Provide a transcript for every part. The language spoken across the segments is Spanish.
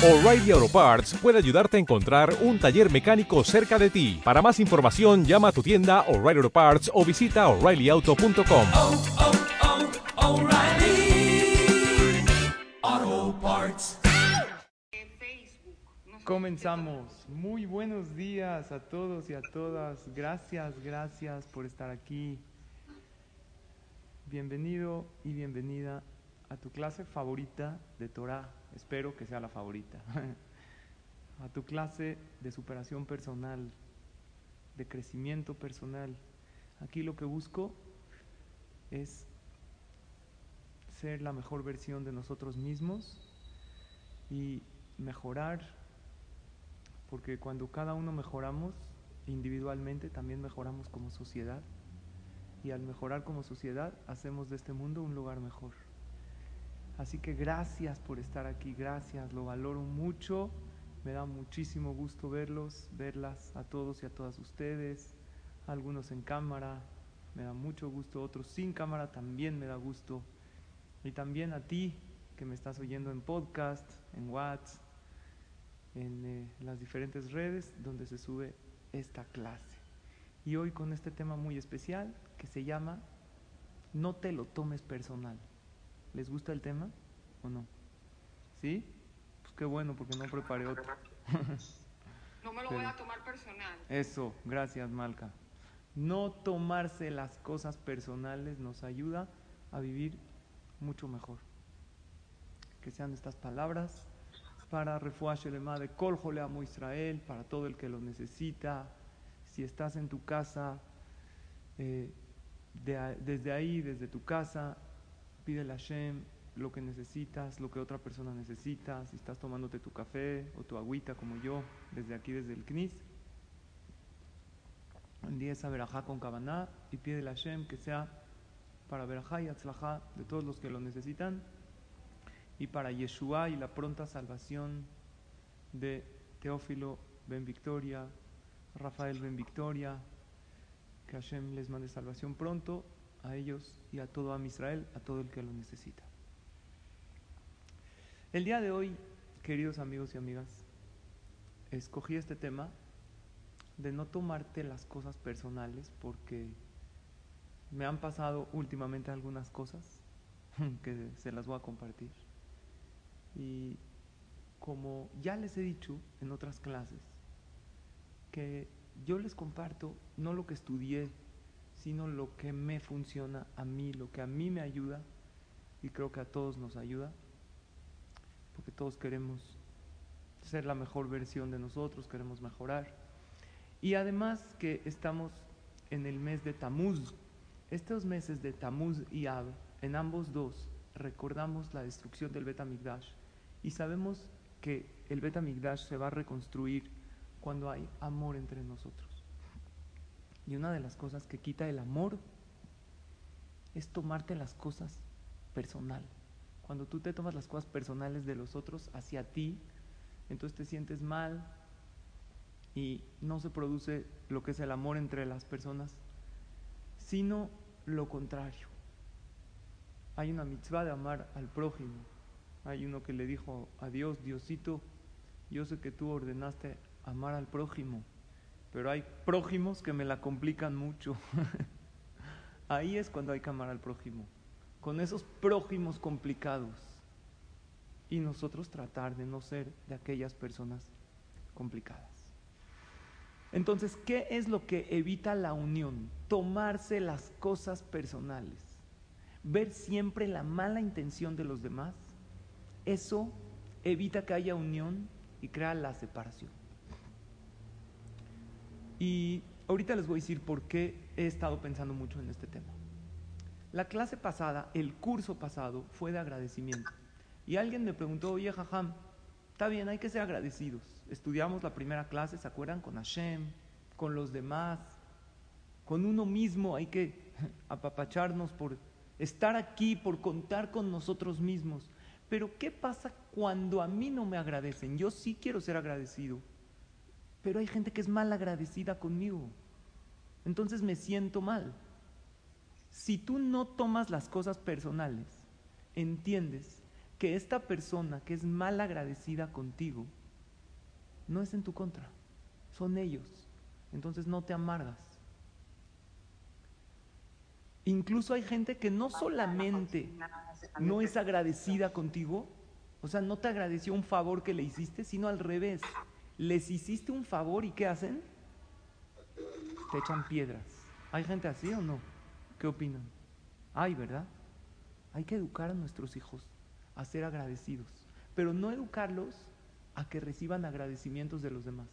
O'Reilly Auto Parts puede ayudarte a encontrar un taller mecánico cerca de ti. Para más información, llama a tu tienda O'Reilly Auto Parts o visita oreillyauto.com. oh, oh, Parts. Comenzamos. Muy buenos días a todos y a todas. Gracias, gracias por estar aquí. Bienvenido y bienvenida a tu clase favorita de Torah. Espero que sea la favorita. a tu clase de superación personal, de crecimiento personal. Aquí lo que busco es ser la mejor versión de nosotros mismos y mejorar, porque cuando cada uno mejoramos individualmente, también mejoramos como sociedad. Y al mejorar como sociedad, hacemos de este mundo un lugar mejor. Así que gracias por estar aquí, gracias, lo valoro mucho. Me da muchísimo gusto verlos, verlas a todos y a todas ustedes, algunos en cámara, me da mucho gusto, otros sin cámara también me da gusto. Y también a ti que me estás oyendo en podcast, en WhatsApp, en eh, las diferentes redes donde se sube esta clase. Y hoy con este tema muy especial que se llama No te lo tomes personal. ¿Les gusta el tema o no? ¿Sí? Pues qué bueno porque no preparé otro. No me lo voy a tomar personal. Eso, gracias Malca. No tomarse las cosas personales nos ayuda a vivir mucho mejor. Que sean estas palabras para Refuah Shelema de Kol Amo Israel, para todo el que lo necesita. Si estás en tu casa, eh, de desde ahí, desde tu casa, pídele a Hashem lo que necesitas, lo que otra persona necesita. Si estás tomándote tu café o tu agüita como yo, desde aquí, desde el CNIS, día esa verajá con Kabaná y pídele a Hashem que sea para verajá y atzlajá de todos los que lo necesitan y para Yeshua y la pronta salvación de Teófilo Ben Victoria, Rafael Ben Victoria, que Hashem les mande salvación pronto a ellos y a todo Am Israel, a todo el que lo necesita. El día de hoy, queridos amigos y amigas, escogí este tema de no tomarte las cosas personales porque me han pasado últimamente algunas cosas que se las voy a compartir. Y como ya les he dicho en otras clases, que yo les comparto no lo que estudié, sino lo que me funciona a mí, lo que a mí me ayuda y creo que a todos nos ayuda, porque todos queremos ser la mejor versión de nosotros, queremos mejorar. Y además que estamos en el mes de Tamuz. Estos meses de Tamuz y Ab, en ambos dos, recordamos la destrucción del Bet Amigdash y sabemos que el Bet Amigdash se va a reconstruir cuando hay amor entre nosotros. Y una de las cosas que quita el amor es tomarte las cosas personal. Cuando tú te tomas las cosas personales de los otros hacia ti, entonces te sientes mal y no se produce lo que es el amor entre las personas, sino lo contrario. Hay una mitzvah de amar al prójimo. Hay uno que le dijo a Dios, Diosito, yo sé que tú ordenaste amar al prójimo, pero hay prójimos que me la complican mucho. Ahí es cuando hay que amar al prójimo, con esos prójimos complicados. Y nosotros tratar de no ser de aquellas personas complicadas. Entonces, ¿qué es lo que evita la unión? Tomarse las cosas personales. Ver siempre la mala intención de los demás. Eso evita que haya unión y crea la separación. Y ahorita les voy a decir por qué he estado pensando mucho en este tema. La clase pasada, el curso pasado, fue de agradecimiento. Y alguien me preguntó, oye, Jajam, está bien, hay que ser agradecidos. Estudiamos la primera clase, ¿se acuerdan? Con Hashem, con los demás, con uno mismo. Hay que apapacharnos por estar aquí, por contar con nosotros mismos. Pero ¿qué pasa cuando a mí no me agradecen? Yo sí quiero ser agradecido, pero hay gente que es mal agradecida conmigo. Entonces me siento mal. Si tú no tomas las cosas personales, entiendes que esta persona que es mal agradecida contigo no es en tu contra, son ellos. Entonces no te amargas. Incluso hay gente que no solamente no es agradecida contigo, o sea, no te agradeció un favor que le hiciste, sino al revés. Les hiciste un favor y ¿qué hacen? Te echan piedras. ¿Hay gente así o no? ¿Qué opinan? Hay, ¿verdad? Hay que educar a nuestros hijos a ser agradecidos, pero no educarlos a que reciban agradecimientos de los demás.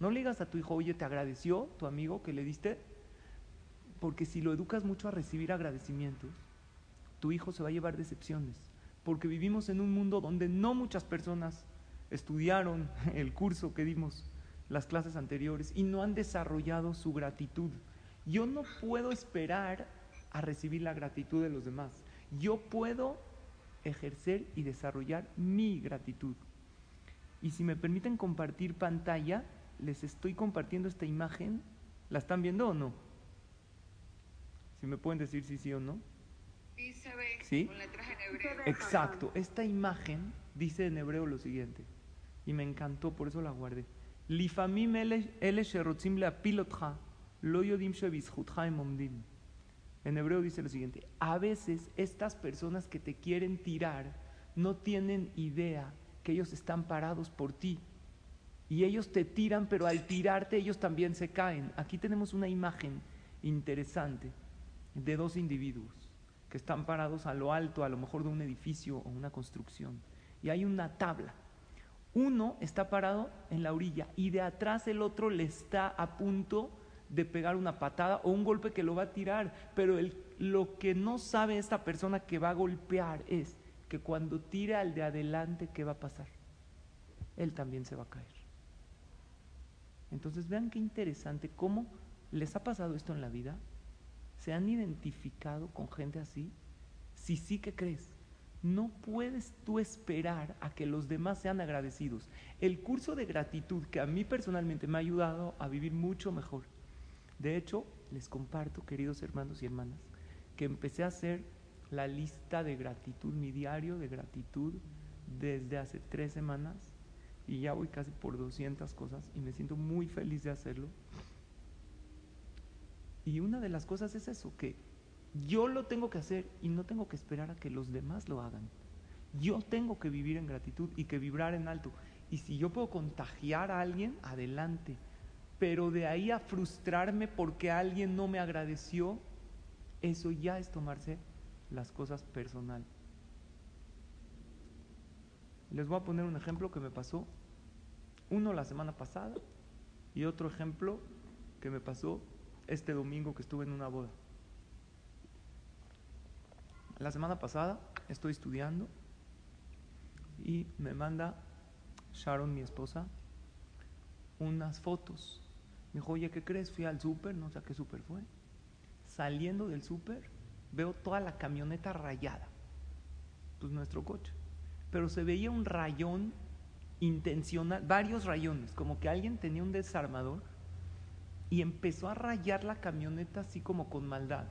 No le a tu hijo, oye, ¿te agradeció tu amigo que le diste? Porque si lo educas mucho a recibir agradecimientos, tu hijo se va a llevar decepciones. Porque vivimos en un mundo donde no muchas personas estudiaron el curso que dimos las clases anteriores y no han desarrollado su gratitud. Yo no puedo esperar a recibir la gratitud de los demás. Yo puedo ejercer y desarrollar mi gratitud. Y si me permiten compartir pantalla, les estoy compartiendo esta imagen. ¿La están viendo o no? Si me pueden decir si sí o no. Sí se ve ¿Sí? con letras en hebreo. Exacto. Esta imagen dice en hebreo lo siguiente. Y me encantó, por eso la guardé. Ele lo yodim em. En hebreo dice lo siguiente. A veces estas personas que te quieren tirar no tienen idea que ellos están parados por ti. Y ellos te tiran, pero al tirarte ellos también se caen. Aquí tenemos una imagen interesante de dos individuos que están parados a lo alto, a lo mejor de un edificio o una construcción. Y hay una tabla. Uno está parado en la orilla y de atrás el otro le está a punto de pegar una patada o un golpe que lo va a tirar. Pero el- lo que no sabe esta persona que va a golpear es que cuando tire al de adelante, ¿qué va a pasar? Él también se va a caer. Entonces vean qué interesante cómo les ha pasado esto en la vida. ¿Se han identificado con gente así? Si sí que crees, no puedes tú esperar a que los demás sean agradecidos. El curso de gratitud que a mí personalmente me ha ayudado a vivir mucho mejor. De hecho, les comparto, queridos hermanos y hermanas, que empecé a hacer la lista de gratitud, mi diario de gratitud, desde hace tres semanas y ya voy casi por 200 cosas y me siento muy feliz de hacerlo. Y una de las cosas es eso, que yo lo tengo que hacer y no tengo que esperar a que los demás lo hagan. Yo tengo que vivir en gratitud y que vibrar en alto. Y si yo puedo contagiar a alguien, adelante. Pero de ahí a frustrarme porque alguien no me agradeció, eso ya es tomarse las cosas personal. Les voy a poner un ejemplo que me pasó, uno la semana pasada y otro ejemplo que me pasó este domingo que estuve en una boda. La semana pasada estoy estudiando y me manda Sharon, mi esposa, unas fotos. Me dijo, oye, ¿qué crees? Fui al súper, no sé a qué súper fue. Saliendo del súper, veo toda la camioneta rayada. Pues nuestro coche. Pero se veía un rayón intencional, varios rayones, como que alguien tenía un desarmador y empezó a rayar la camioneta así como con maldad.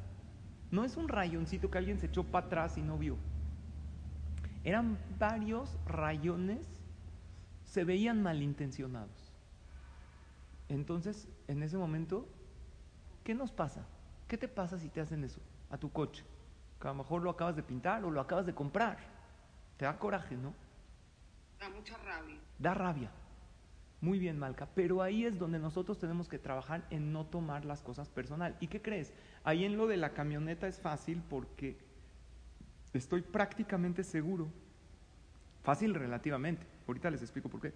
No es un rayoncito que alguien se echó para atrás y no vio. Eran varios rayones, se veían malintencionados. Entonces, en ese momento, ¿qué nos pasa? ¿Qué te pasa si te hacen eso a tu coche? Que a lo mejor lo acabas de pintar o lo acabas de comprar. Te da coraje, ¿no? Da mucha rabia. Da rabia. Muy bien, Malca. Pero ahí es donde nosotros tenemos que trabajar en no tomar las cosas personal. ¿Y qué crees? Ahí en lo de la camioneta es fácil porque estoy prácticamente seguro. Fácil relativamente. Ahorita les explico por qué.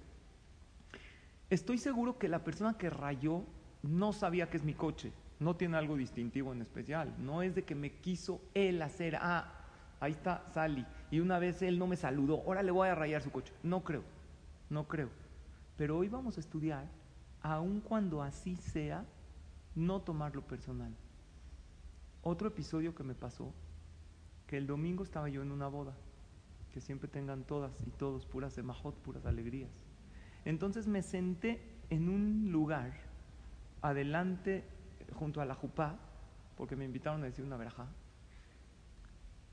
Estoy seguro que la persona que rayó no sabía que es mi coche. No tiene algo distintivo en especial. No es de que me quiso él hacer, ah, ahí está Sally. Y una vez él no me saludó, ahora le voy a rayar su coche. No creo, no creo. Pero hoy vamos a estudiar, aun cuando así sea, no tomarlo personal. Otro episodio que me pasó, que el domingo estaba yo en una boda, que siempre tengan todas y todos puras semajot, puras alegrías. Entonces me senté en un lugar, adelante, junto a la jupá, porque me invitaron a decir una verajá,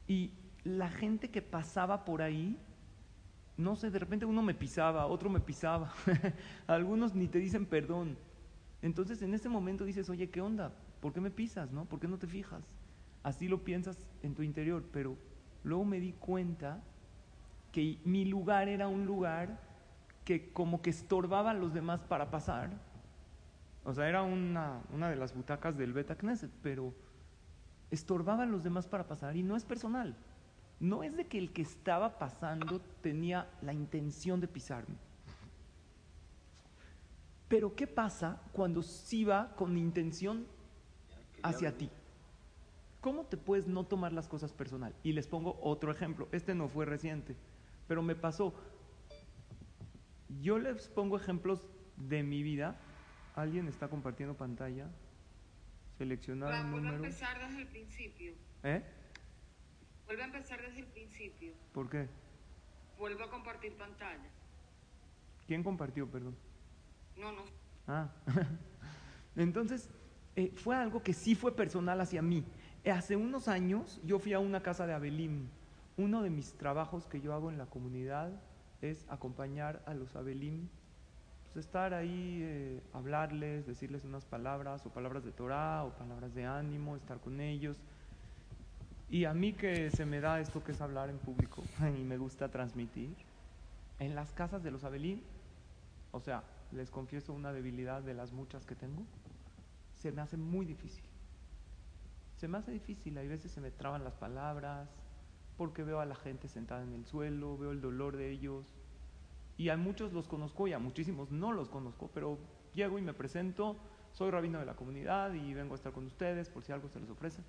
y la gente que pasaba por ahí no sé, de repente uno me pisaba, otro me pisaba, algunos ni te dicen perdón. Entonces en ese momento dices, oye, ¿qué onda? ¿Por qué me pisas? ¿No? ¿Por qué no te fijas? Así lo piensas en tu interior, pero luego me di cuenta que mi lugar era un lugar que como que estorbaba a los demás para pasar. O sea, era una, una de las butacas del Beta Knesset, pero estorbaba a los demás para pasar y no es personal. No es de que el que estaba pasando tenía la intención de pisarme. Pero ¿qué pasa cuando sí va con intención hacia ti? ¿Cómo te puedes no tomar las cosas personal? Y les pongo otro ejemplo. Este no fue reciente, pero me pasó. Yo les pongo ejemplos de mi vida. ¿Alguien está compartiendo pantalla? Seleccionar un a número. empezar desde el principio. ¿Eh? Vuelve a empezar desde el principio. ¿Por qué? Vuelve a compartir pantalla. ¿Quién compartió, perdón? No, no. Ah, entonces eh, fue algo que sí fue personal hacia mí. Eh, Hace unos años yo fui a una casa de Abelim. Uno de mis trabajos que yo hago en la comunidad es acompañar a los Abelim, pues estar ahí, eh, hablarles, decirles unas palabras, o palabras de Torah, o palabras de ánimo, estar con ellos. Y a mí que se me da esto que es hablar en público y me gusta transmitir, en las casas de los Abelim, o sea, les confieso una debilidad de las muchas que tengo, se me hace muy difícil. Se me hace difícil, hay veces se me traban las palabras, porque veo a la gente sentada en el suelo, veo el dolor de ellos. Y a muchos los conozco y a muchísimos no los conozco, pero llego y me presento, soy rabino de la comunidad y vengo a estar con ustedes por si algo se les ofrece.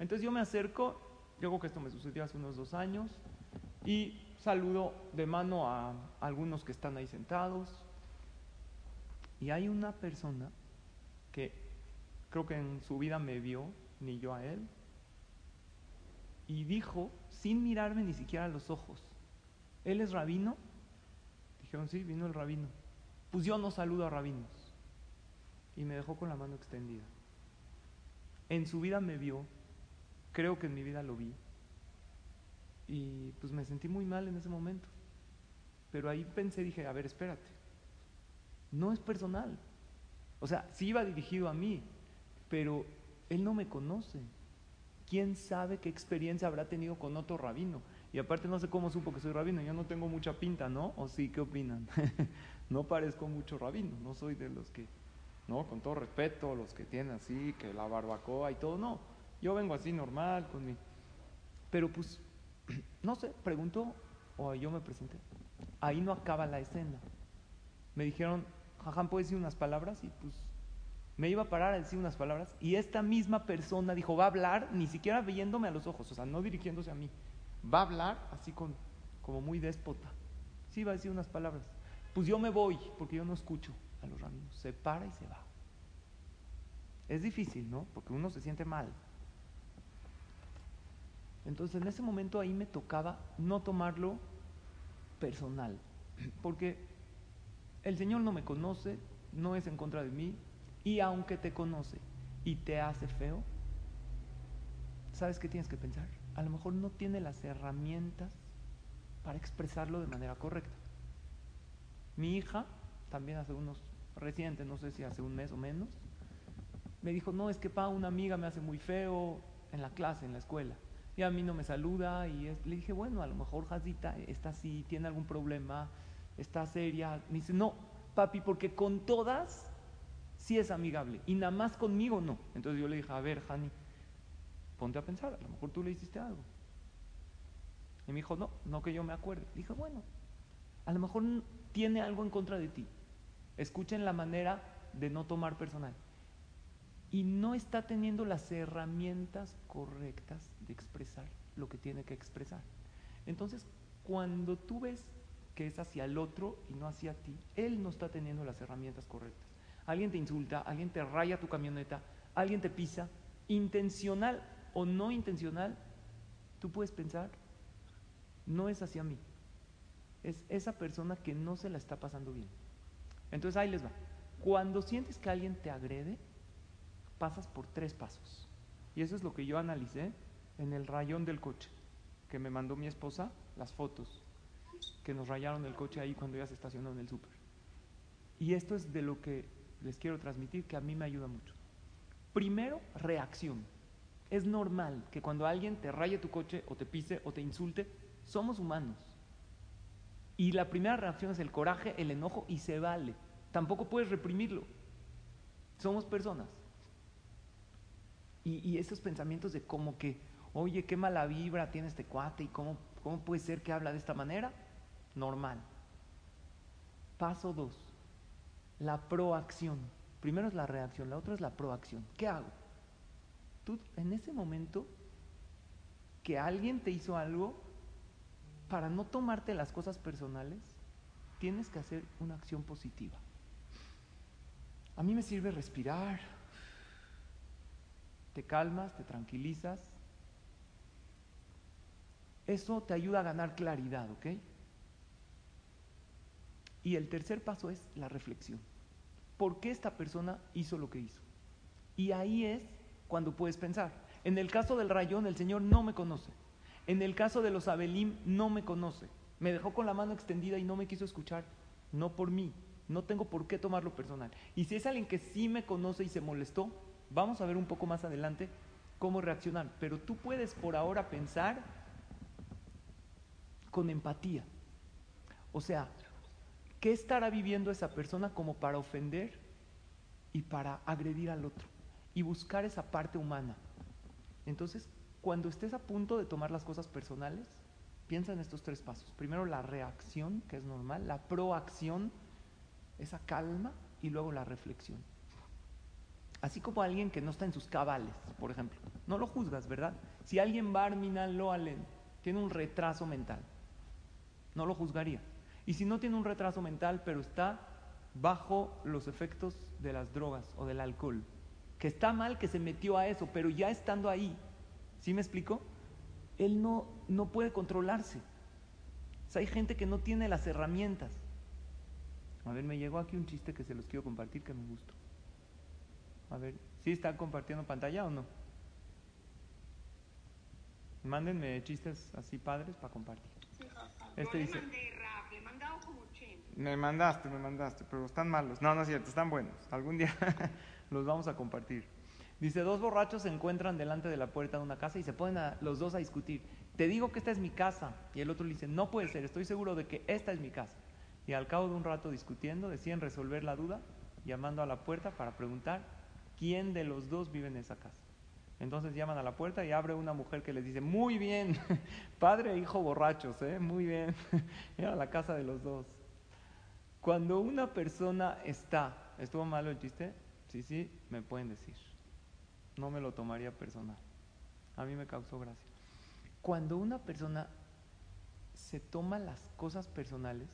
Entonces yo me acerco, yo que esto me sucedió hace unos dos años, y saludo de mano a algunos que están ahí sentados. Y hay una persona que creo que en su vida me vio, ni yo a él, y dijo, sin mirarme ni siquiera a los ojos, ¿él es rabino? Dijeron, sí, vino el rabino. Pues yo no saludo a rabinos. Y me dejó con la mano extendida. En su vida me vio, creo que en mi vida lo vi. Y pues me sentí muy mal en ese momento. Pero ahí pensé, dije, a ver, espérate. No es personal. O sea, sí iba dirigido a mí, pero él no me conoce. ¿Quién sabe qué experiencia habrá tenido con otro rabino? Y aparte no sé cómo supo que soy rabino, yo no tengo mucha pinta, ¿no? ¿O sí? ¿Qué opinan? no parezco mucho rabino, no soy de los que, ¿no? Con todo respeto, los que tienen así, que la barbacoa y todo, no. Yo vengo así normal, con mi... Pero pues, no sé, preguntó o yo me presenté. Ahí no acaba la escena. Me dijeron, Jajam, ¿puedes decir unas palabras? Y pues me iba a parar a decir unas palabras y esta misma persona dijo, va a hablar, ni siquiera viéndome a los ojos, o sea, no dirigiéndose a mí, va a hablar así con, como muy déspota. Sí, va a decir unas palabras. Pues yo me voy, porque yo no escucho a los rabinos. Se para y se va. Es difícil, ¿no? Porque uno se siente mal. Entonces en ese momento ahí me tocaba no tomarlo personal, porque el Señor no me conoce, no es en contra de mí, y aunque te conoce y te hace feo, ¿sabes qué tienes que pensar? A lo mejor no tiene las herramientas para expresarlo de manera correcta. Mi hija, también hace unos recientes, no sé si hace un mes o menos, me dijo, no, es que pa, una amiga me hace muy feo en la clase, en la escuela, y a mí no me saluda, y es- le dije, bueno, a lo mejor Jazita está así, tiene algún problema, está seria. Me dice, no, papi, porque con todas sí es amigable, y nada más conmigo no. Entonces yo le dije, a ver, Jani, ponte a pensar, a lo mejor tú le hiciste algo. Y me dijo, no, no que yo me acuerde. Dije, bueno, a lo mejor tiene algo en contra de ti. Escuchen la manera de no tomar personal. Y no está teniendo las herramientas correctas de expresar lo que tiene que expresar. Entonces, cuando tú ves que es hacia el otro y no hacia ti, él no está teniendo las herramientas correctas. Alguien te insulta, alguien te raya tu camioneta, alguien te pisa, intencional o no intencional, tú puedes pensar, no es hacia mí, es esa persona que no se la está pasando bien. Entonces ahí les va. Cuando sientes que alguien te agrede, pasas por tres pasos. Y eso es lo que yo analicé en el rayón del coche, que me mandó mi esposa, las fotos. que nos rayaron el coche ahí cuando ya se estacionó en el súper. Y esto es de lo que les quiero transmitir, que a mí me ayuda mucho. Primero, reacción. Es normal que cuando alguien te raye tu coche o te pise o te insulte, somos humanos. Y la primera reacción es el coraje, el enojo y se vale. Tampoco puedes reprimirlo. Somos personas. Y, esos pensamientos de como que, oye, qué mala vibra tiene este cuate y cómo, cómo puede ser que habla de esta manera, normal. Paso dos, la proacción. Primero es la reacción, la otra es la proacción. ¿Qué hago? Tú en ese momento que alguien te hizo algo, para no tomarte las cosas personales, tienes que hacer una acción positiva. A mí me sirve respirar, te calmas, te tranquilizas. Eso te ayuda a ganar claridad, ¿ok? Y el tercer paso es la reflexión. ¿Por qué esta persona hizo lo que hizo? Y ahí es cuando puedes pensar. En el caso del rayón, el Señor no me conoce. En el caso de los Abelim, no me conoce. Me dejó con la mano extendida y no me quiso escuchar. No por mí. No tengo por qué tomarlo personal. Y si es alguien que sí me conoce y se molestó, vamos a ver un poco más adelante cómo reaccionar. Pero tú puedes por ahora pensar con empatía. O sea, ¿qué estará viviendo esa persona como para ofender y para agredir al otro? Y buscar esa parte humana. Entonces, cuando estés a punto de tomar las cosas personales, piensa en estos tres pasos. Primero la reacción, que es normal, la proacción, esa calma, y luego la reflexión. Así como alguien que no está en sus cabales, por ejemplo. No lo juzgas, ¿verdad? Si alguien Barmina Loalen tiene un retraso mental, no lo juzgaría. Y si no tiene un retraso mental, pero está bajo los efectos de las drogas o del alcohol, que está mal que se metió a eso, pero ya estando ahí, ¿sí me explico? Él no, no puede controlarse. Hay gente que no tiene las herramientas. A ver, me llegó aquí un chiste que se los quiero compartir que me gustó. A ver, ¿sí están compartiendo pantalla o no? Mándenme chistes así padres para compartir. Este Yo dice- le mandé rap, le he mandado como 80. Me mandaste, me mandaste, pero están malos. No, no es cierto, están buenos. Algún día los vamos a compartir. Dice, dos borrachos se encuentran delante de la puerta de una casa y se ponen a- los dos a discutir. Te digo que esta es mi casa. Y el otro le dice, no puede ser, estoy seguro de que esta es mi casa. Y al cabo de un rato discutiendo, deciden resolver la duda llamando a la puerta para preguntar quién de los dos vive en esa casa. Entonces llaman a la puerta y abre una mujer que les dice, muy bien, padre e hijo borrachos, ¿eh? muy bien, era la casa de los dos. Cuando una persona está, ¿estuvo malo el chiste? Sí, sí, me pueden decir. No me lo tomaría personal. A mí me causó gracia. Cuando una persona se toma las cosas personales,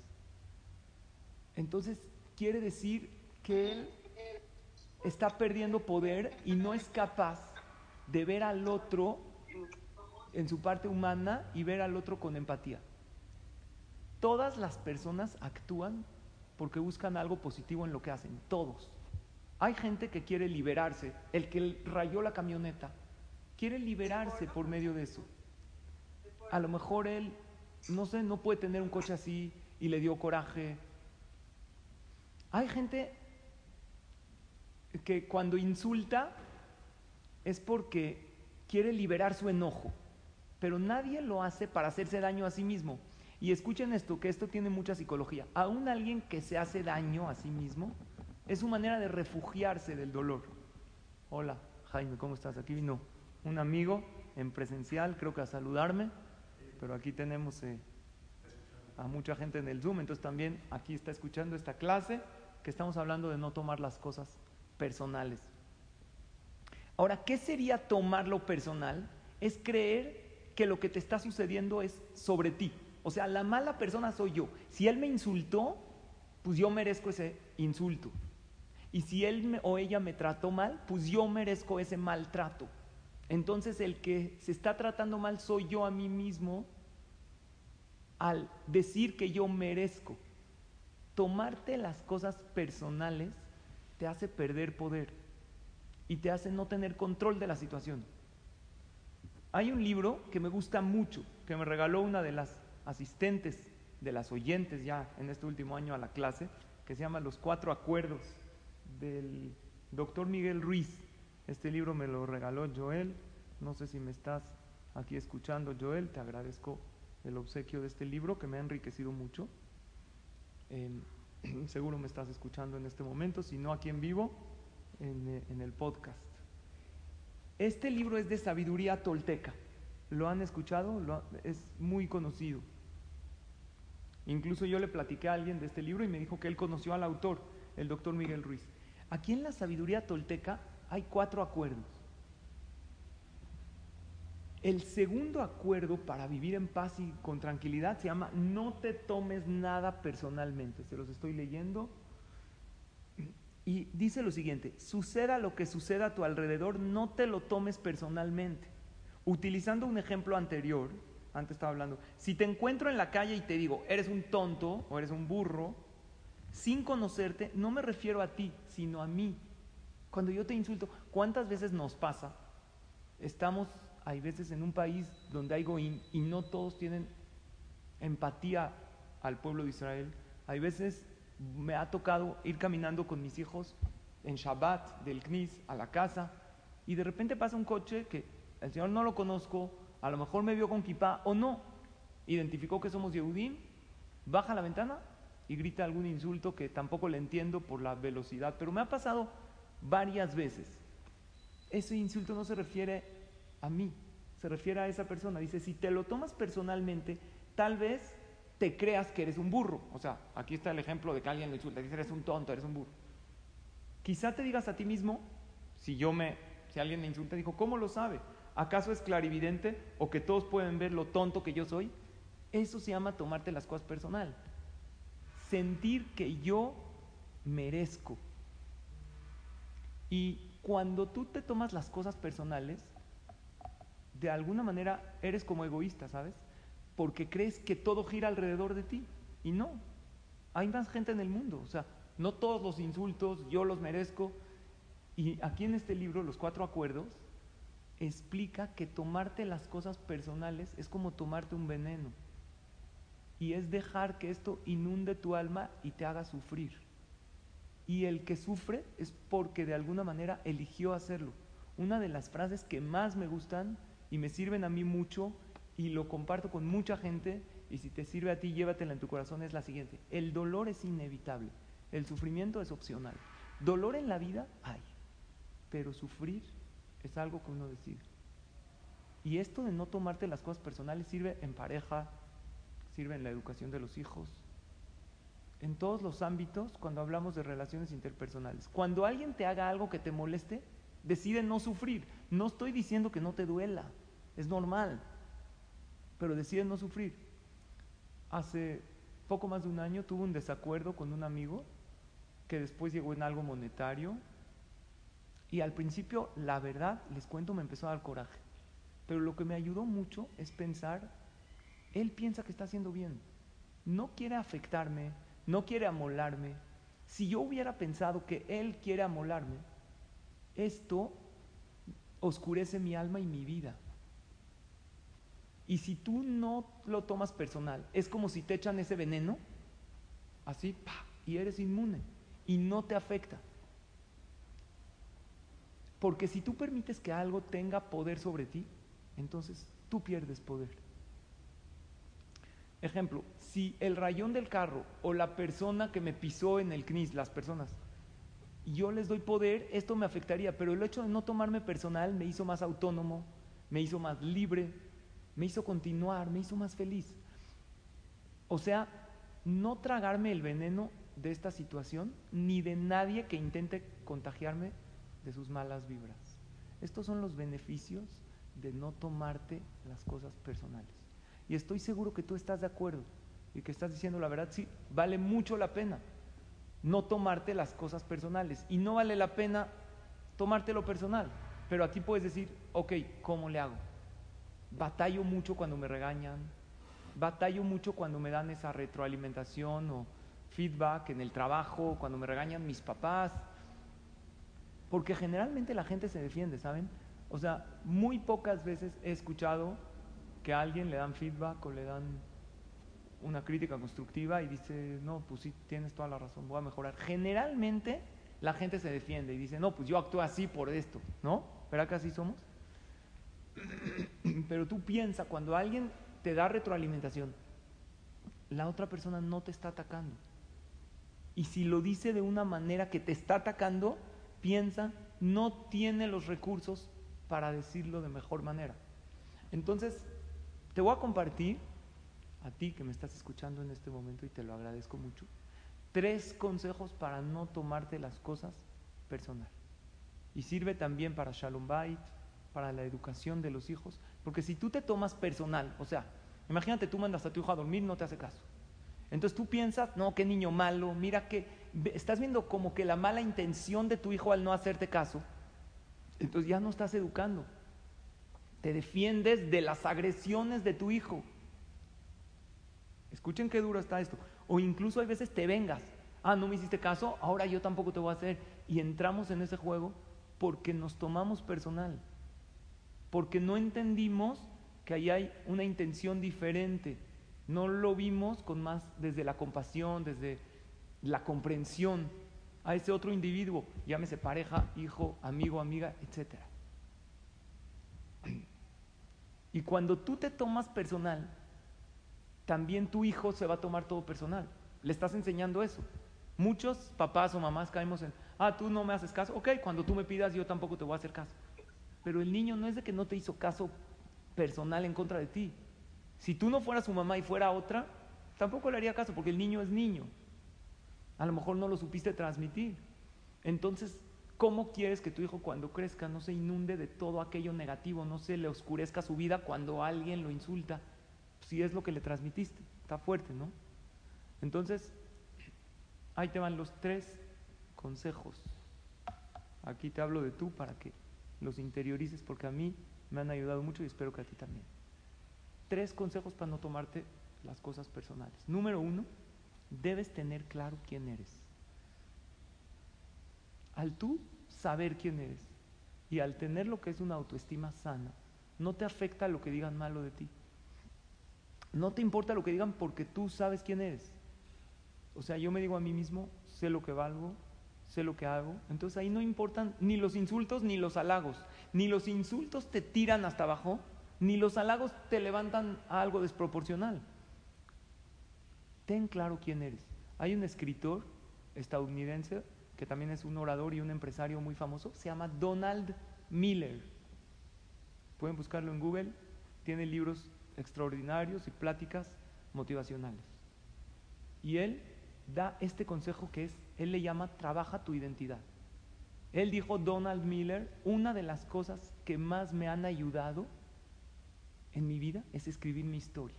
entonces quiere decir que él está perdiendo poder y no es capaz de ver al otro en su parte humana y ver al otro con empatía. Todas las personas actúan porque buscan algo positivo en lo que hacen, todos. Hay gente que quiere liberarse, el que rayó la camioneta, quiere liberarse por medio de eso. A lo mejor él, no sé, no puede tener un coche así y le dio coraje. Hay gente que cuando insulta es porque quiere liberar su enojo, pero nadie lo hace para hacerse daño a sí mismo. Y escuchen esto, que esto tiene mucha psicología. Aún alguien que se hace daño a sí mismo es su manera de refugiarse del dolor. Hola, Jaime, ¿cómo estás? Aquí vino un amigo en presencial, creo que a saludarme, pero aquí tenemos eh, a mucha gente en el Zoom, entonces también aquí está escuchando esta clase que estamos hablando de no tomar las cosas personales. Ahora, ¿qué sería tomarlo personal? Es creer que lo que te está sucediendo es sobre ti. O sea, la mala persona soy yo. Si él me insultó, pues yo merezco ese insulto. Y si él o ella me trató mal, pues yo merezco ese maltrato. Entonces el que se está tratando mal soy yo a mí mismo al decir que yo merezco. Tomarte las cosas personales te hace perder poder y te hace no tener control de la situación. Hay un libro que me gusta mucho, que me regaló una de las asistentes de las oyentes ya en este último año a la clase, que se llama Los Cuatro Acuerdos del doctor Miguel Ruiz. Este libro me lo regaló Joel. No sé si me estás aquí escuchando, Joel. Te agradezco el obsequio de este libro que me ha enriquecido mucho. Eh, seguro me estás escuchando en este momento, si no aquí en vivo, en, eh, el podcast. Este libro es de sabiduría tolteca. ¿Lo han escuchado? Lo es muy conocido. Incluso yo le platiqué a alguien de este libro y me dijo que él conoció al autor, el doctor Miguel Ruiz. Aquí en la sabiduría tolteca hay cuatro acuerdos. El segundo acuerdo para vivir en paz y con tranquilidad se llama no te tomes nada personalmente. Se los estoy leyendo. Y dice lo siguiente, suceda lo que suceda a tu alrededor, no te lo tomes personalmente. Utilizando un ejemplo anterior, antes estaba hablando, si te encuentro en la calle y te digo, eres un tonto o eres un burro, sin conocerte, no me refiero a ti, sino a mí. Cuando yo te insulto, ¿cuántas veces nos pasa? Estamos, hay veces en un país donde hay goín y no todos tienen empatía al pueblo de Israel. Hay veces me ha tocado ir caminando con mis hijos en Shabbat del Knis a la casa y de repente pasa un coche que el Señor no lo conozco, a lo mejor me vio con kippah o no, identificó que somos Yehudim, baja la ventana y grita algún insulto que tampoco le entiendo por la velocidad, pero me ha pasado varias veces. Ese insulto no se refiere a mí, se refiere a esa persona. Dice, si te lo tomas personalmente, tal vez te creas que eres un burro. O sea, aquí está el ejemplo de que alguien lo insulta, dice, eres un tonto, eres un burro. Quizá te digas a ti mismo, si yo me, si alguien me insulta, dijo, ¿cómo lo sabe? ¿Acaso es clarividente o que todos pueden ver lo tonto que yo soy? Eso se llama tomarte las cosas personal. Sentir que yo merezco. Y cuando tú te tomas las cosas personales, de alguna manera eres como egoísta, ¿sabes? Porque crees que todo gira alrededor de ti. Y no. Hay más gente en el mundo. O sea, no todos los insultos yo los merezco. Y aquí en este libro, Los Cuatro Acuerdos, explica que tomarte las cosas personales es como tomarte un veneno. Y es dejar que esto inunde tu alma y te haga sufrir. Y el que sufre es porque de alguna manera eligió hacerlo. Una de las frases que más me gustan y me sirven a mí mucho y lo comparto con mucha gente y si te sirve a ti llévatela en tu corazón es la siguiente. El dolor es inevitable, el sufrimiento es opcional. Dolor en la vida hay, pero sufrir es algo que uno decide. Y esto de no tomarte las cosas personales sirve en pareja, sirve en la educación de los hijos, en todos los ámbitos cuando hablamos de relaciones interpersonales. Cuando alguien te haga algo que te moleste, decide no sufrir. No estoy diciendo que no te duela, es normal, pero decide no sufrir. Hace poco más de un año tuve un desacuerdo con un amigo que después llegó en algo monetario y al principio, la verdad, les cuento, me empezó a dar coraje. Pero lo que me ayudó mucho es pensar, él piensa que está haciendo bien, no quiere afectarme, no quiere amolarme. Si yo hubiera pensado que él quiere amolarme, esto oscurece mi alma y mi vida. Y si tú no lo tomas personal, es como si te echan ese veneno, así, y eres inmune, y no te afecta. Porque si tú permites que algo tenga poder sobre ti, entonces tú pierdes poder. Ejemplo, si el rayón del carro o la persona que me pisó en el CNIS, las personas, yo les doy poder, esto me afectaría, pero el hecho de no tomarme personal me hizo más autónomo, me hizo más libre, me hizo continuar, me hizo más feliz. O sea, no tragarme el veneno de esta situación ni de nadie que intente contagiarme de sus malas vibras. Estos son los beneficios de no tomarte las cosas personales. Y estoy seguro que tú estás de acuerdo y que estás diciendo la verdad, sí, vale mucho la pena no tomarte las cosas personales. Y no vale la pena tomarte lo personal. Pero aquí puedes decir, ok, ¿cómo le hago? Batallo mucho cuando me regañan, batallo mucho cuando me dan esa retroalimentación o feedback en el trabajo, cuando me regañan mis papás, porque generalmente la gente se defiende, ¿saben? O sea, muy pocas veces he escuchado que a alguien le dan feedback o le dan una crítica constructiva y dice, no, pues sí, tienes toda la razón, voy a mejorar. Generalmente la gente se defiende y dice, no, pues yo actúo así por esto, ¿no? ¿Verdad que así somos? Pero tú piensas, cuando alguien te da retroalimentación, la otra persona no te está atacando. Y si lo dice de una manera que te está atacando, piensa, no tiene los recursos para decirlo de mejor manera. Entonces, te voy a compartir, a ti que me estás escuchando en este momento y te lo agradezco mucho, tres consejos para no tomarte las cosas personal. Y sirve también para Shalom Bait, para la educación de los hijos, porque si tú te tomas personal, o sea, imagínate tú mandas a tu hijo a dormir, no te hace caso. Entonces tú piensas, no, qué niño malo, mira que estás viendo como que la mala intención de tu hijo al no hacerte caso. Entonces ya no estás educando. Te defiendes de las agresiones de tu hijo. Escuchen qué duro está esto. O incluso hay veces te vengas. Ah, no me hiciste caso, ahora yo tampoco te voy a hacer. Y entramos en ese juego porque nos tomamos personal. Porque no entendimos que ahí hay una intención diferente no lo vimos con más desde la compasión, desde la comprensión a ese otro individuo, llámese pareja, hijo, amigo, amiga, etc. Y cuando tú te tomas personal, también tu hijo se va a tomar todo personal. Le estás enseñando eso. Muchos papás o mamás caemos en, ah, tú no me haces caso, ok, cuando tú me pidas yo tampoco te voy a hacer caso. Pero el niño no es de que no te hizo caso personal en contra de ti, si tú no fueras su mamá y fuera otra, tampoco le haría caso porque el niño es niño. A lo mejor no lo supiste transmitir. Entonces, ¿cómo quieres que tu hijo cuando crezca no se inunde de todo aquello negativo, no se le oscurezca su vida cuando alguien lo insulta? Si es lo que le transmitiste. Está fuerte, ¿no? Entonces, ahí te van los tres consejos. Aquí te hablo de tú para que los interiorices porque a mí me han ayudado mucho y espero que a ti también tres consejos para no tomarte las cosas personales. Número uno, debes tener claro quién eres. Al tú saber quién eres y al tener lo que es una autoestima sana, no te afecta lo que digan malo de ti. No te importa lo que digan porque tú sabes quién eres. O sea, yo me digo a mí mismo, sé lo que valgo, sé lo que hago. Entonces ahí no importan ni los insultos ni los halagos. Ni los insultos te tiran hasta abajo, ni los halagos te levantan a algo desproporcional. Ten claro quién eres. Hay un escritor estadounidense que también es un orador y un empresario muy famoso, se llama Donald Miller. Pueden buscarlo en Google, tiene libros extraordinarios y pláticas motivacionales. Y él da este consejo que es, él le llama trabaja tu identidad. Él dijo, Donald Miller, una de las cosas que más me han ayudado en mi vida es escribir mi historia.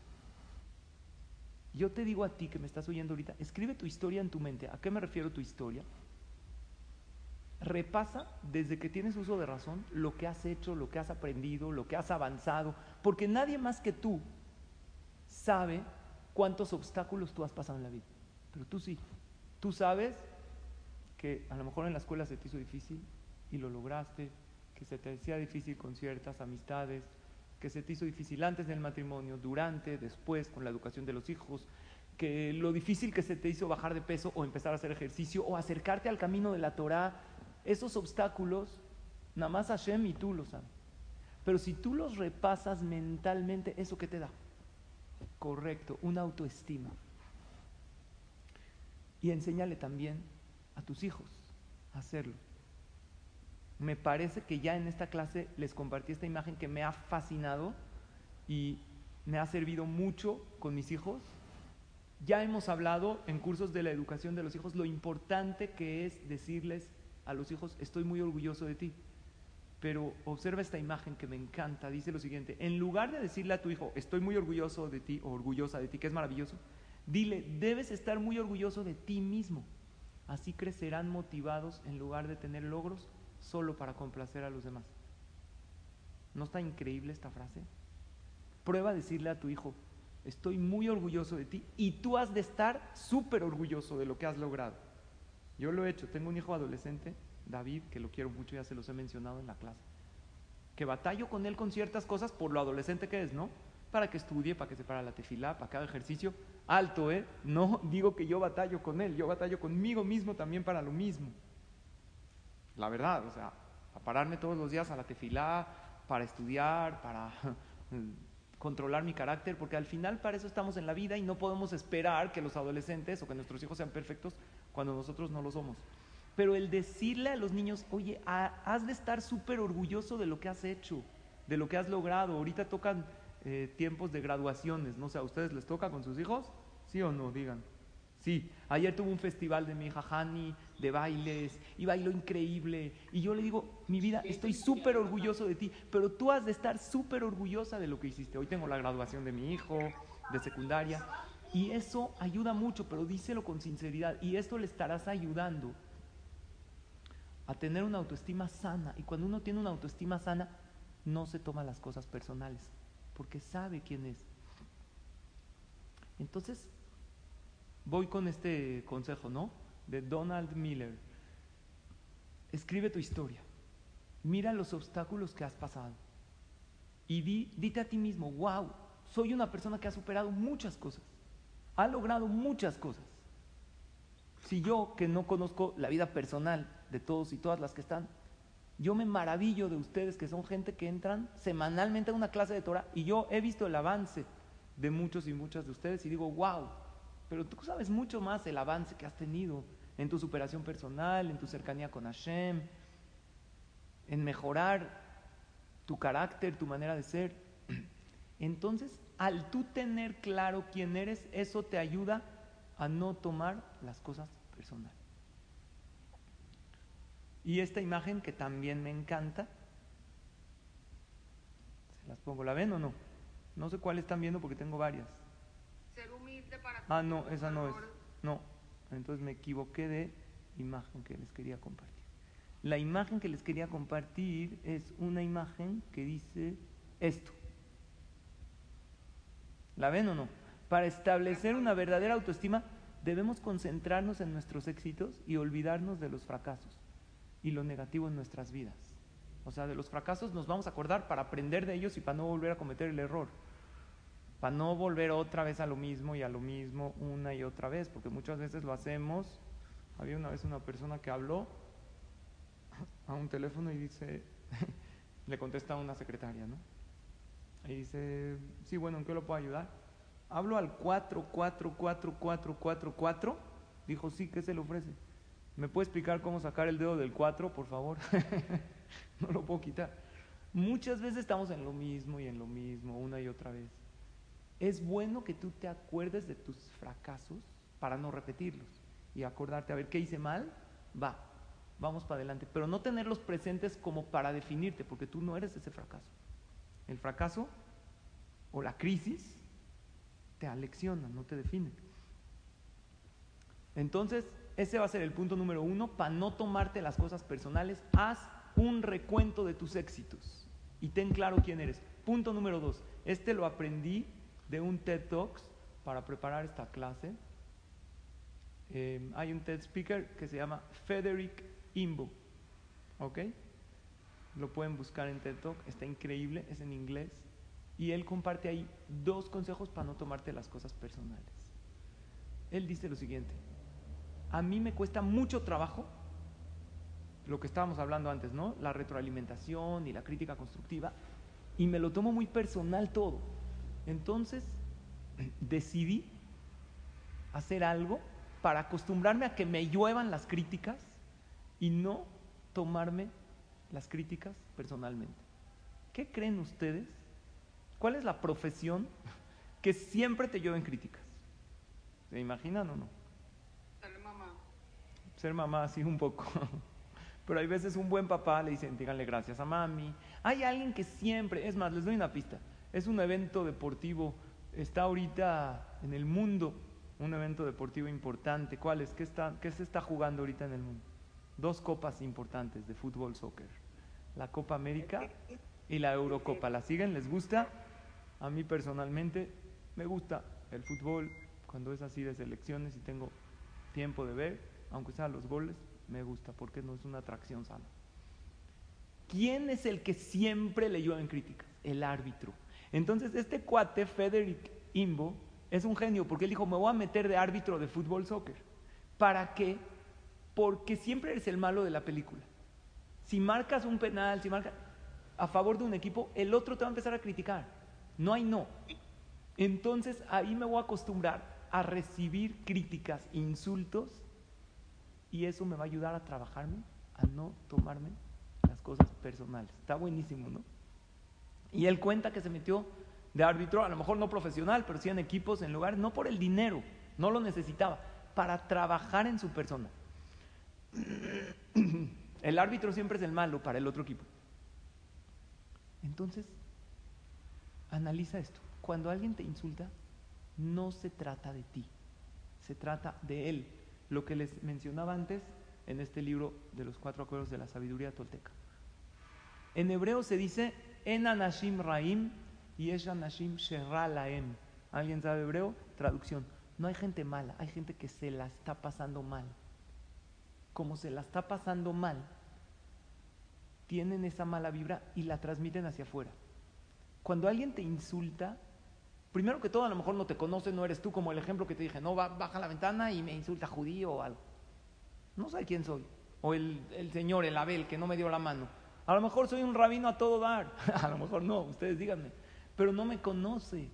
Yo te digo a ti que me estás oyendo ahorita, escribe tu historia en tu mente. ¿A qué me refiero tu historia? Repasa desde que tienes uso de razón lo que has hecho, lo que has aprendido, lo que has avanzado, porque nadie más que tú sabe cuántos obstáculos tú has pasado en la vida. Pero tú sí. Tú sabes que a lo mejor en la escuela se te hizo difícil y lo lograste, que se te hacía difícil con ciertas amistades, que se te hizo difícil antes del matrimonio, durante, después, con la educación de los hijos, que lo difícil que se te hizo bajar de peso o empezar a hacer ejercicio o acercarte al camino de la Torah, esos obstáculos, nada más Hashem y tú lo sabes. Pero si tú los repasas mentalmente, ¿eso qué te da? Correcto, una autoestima. Y enséñale también a tus hijos a hacerlo. Me parece que ya en esta clase les compartí esta imagen que me ha fascinado y me ha servido mucho con mis hijos. Ya hemos hablado en cursos de la educación de los hijos lo importante que es decirles a los hijos, estoy muy orgulloso de ti. Pero observa esta imagen que me encanta. Dice lo siguiente, en lugar de decirle a tu hijo, estoy muy orgulloso de ti o orgullosa de ti, que es maravilloso, dile, debes estar muy orgulloso de ti mismo. Así crecerán motivados en lugar de tener logros solo para complacer a los demás. ¿No está increíble esta frase? Prueba a decirle a tu hijo, estoy muy orgulloso de ti y tú has de estar súper orgulloso de lo que has logrado. Yo lo he hecho, tengo un hijo adolescente, David, que lo quiero mucho, ya se los he mencionado en la clase, que batallo con él con ciertas cosas por lo adolescente que es, ¿no? para que estudie, para que se para la tefilá, para que haga ejercicio. Alto, ¿eh? No digo que yo batallo con él, yo batallo conmigo mismo también para lo mismo. La verdad, o sea, a pararme todos los días a la tefilá, para estudiar, para controlar mi carácter, porque al final para eso estamos en la vida y no podemos esperar que los adolescentes o que nuestros hijos sean perfectos cuando nosotros no lo somos. Pero el decirle a los niños, oye, has de estar súper orgulloso de lo que has hecho, de lo que has logrado. Ahorita tocan eh, tiempos de graduaciones, no sé, ¿a ustedes les toca con sus hijos? ¿Sí o no? Digan. Sí, ayer tuvo un festival de mi hija Hani, de bailes, y bailó increíble. Y yo le digo, mi vida, estoy súper orgulloso de ti, pero tú has de estar súper orgullosa de lo que hiciste. Hoy tengo la graduación de mi hijo, de secundaria, y eso ayuda mucho, pero díselo con sinceridad. Y esto le estarás ayudando a tener una autoestima sana. Y cuando uno tiene una autoestima sana, no se toma las cosas personales, porque sabe quién es. Entonces, voy con este consejo, ¿no? De Donald Miller. Escribe tu historia. Mira los obstáculos que has pasado. Y di, dite a ti mismo, wow, soy una persona que ha superado muchas cosas. Ha logrado muchas cosas. Si yo, que no conozco la vida personal de todos y todas las que están, yo me maravillo de ustedes que son gente que entran semanalmente a una clase de Torah y yo he visto el avance de muchos y muchas de ustedes y digo, wow, pero tú sabes mucho más el avance que has tenido en tu superación personal, en tu cercanía con Hashem, en mejorar tu carácter, tu manera de ser. Entonces, al tú tener claro quién eres, eso te ayuda a no tomar las cosas personales. Y esta imagen que también me encanta, se las pongo, ¿la ven o no? No sé cuál están viendo porque tengo varias. Ser humilde para Ah, no, esa no es. No, entonces me equivoqué de imagen que les quería compartir. La imagen que les quería compartir es una imagen que dice esto. ¿La ven o no? Para establecer una verdadera autoestima debemos concentrarnos en nuestros éxitos y olvidarnos de los fracasos y lo negativo en nuestras vidas. O sea, de los fracasos nos vamos a acordar para aprender de ellos y para no volver a cometer el error. Para no volver otra vez a lo mismo y a lo mismo una y otra vez, porque muchas veces lo hacemos. Había una vez una persona que habló a un teléfono y dice, le contesta a una secretaria, ¿no? Y dice, sí, bueno, ¿en qué lo puedo ayudar? Hablo al 444444, dijo, sí, ¿qué se le ofrece? ¿Me puede explicar cómo sacar el dedo del 4, por favor? no lo puedo quitar. Muchas veces estamos en lo mismo y en lo mismo, una y otra vez. Es bueno que tú te acuerdes de tus fracasos para no repetirlos y acordarte, a ver, ¿qué hice mal? Va, vamos para adelante. Pero no tenerlos presentes como para definirte, porque tú no eres ese fracaso. El fracaso o la crisis te alecciona, no te define. Entonces, ese va a ser el punto número uno, para no tomarte las cosas personales, haz un recuento de tus éxitos y ten claro quién eres. Punto número dos, este lo aprendí de un TED Talks para preparar esta clase. Eh, hay un TED Speaker que se llama Frederick Imbo, ¿ok? Lo pueden buscar en TED Talk, está increíble, es en inglés. Y él comparte ahí dos consejos para no tomarte las cosas personales. Él dice lo siguiente, a mí me cuesta mucho trabajo lo que estábamos hablando antes, ¿no? La retroalimentación y la crítica constructiva, y me lo tomo muy personal todo. Entonces, decidí hacer algo para acostumbrarme a que me lluevan las críticas y no tomarme las críticas personalmente. ¿Qué creen ustedes? ¿Cuál es la profesión que siempre te llueven críticas? ¿Se imaginan o no? Ser mamá. Ser mamá, sí, un poco. Pero hay veces un buen papá le dicen, díganle gracias a mami. Hay alguien que siempre, es más, les doy una pista. Es un evento deportivo, está ahorita en el mundo un evento deportivo importante. ¿Cuál es? ¿Qué, está, ¿Qué se está jugando ahorita en el mundo? Dos copas importantes de fútbol, soccer. La Copa América y la Eurocopa. ¿La siguen? ¿Les gusta? A mí personalmente me gusta el fútbol cuando es así de selecciones y tengo tiempo de ver, aunque sean los goles, me gusta porque no es una atracción sana. ¿Quién es el que siempre le llueven críticas? El árbitro. Entonces, este cuate, Frederick Imbo, es un genio porque él dijo, me voy a meter de árbitro de fútbol soccer. ¿Para qué? Porque siempre eres el malo de la película. Si marcas un penal, si marcas a favor de un equipo, el otro te va a empezar a criticar. No hay no. Entonces ahí me voy a acostumbrar a recibir críticas, insultos, y eso me va a ayudar a trabajarme, a no tomarme las cosas personales. Está buenísimo, ¿no? Y él cuenta que se metió de árbitro, a lo mejor no profesional, pero sí en equipos, en lugares, no por el dinero, no lo necesitaba, para trabajar en su persona. El árbitro siempre es el malo para el otro equipo. Entonces, analiza esto. Cuando alguien te insulta, no se trata de ti, se trata de él. Lo que les mencionaba antes en este libro de los cuatro acuerdos de la sabiduría tolteca. En hebreo se dice en anashim raim y es anashim sheralaem. ¿Alguien sabe hebreo? Traducción. No hay gente mala, hay gente que se la está pasando mal. Como se la está pasando mal, tienen esa mala vibra y la transmiten hacia afuera. Cuando alguien te insulta, primero que todo a lo mejor no te conoce, no eres tú como el ejemplo que te dije, no, baja la ventana y me insulta judío o algo. No sé quién soy. O el, el señor, el Abel, que no me dio la mano. A lo mejor soy un rabino a todo dar. a lo mejor no, ustedes díganme. Pero no me conoce.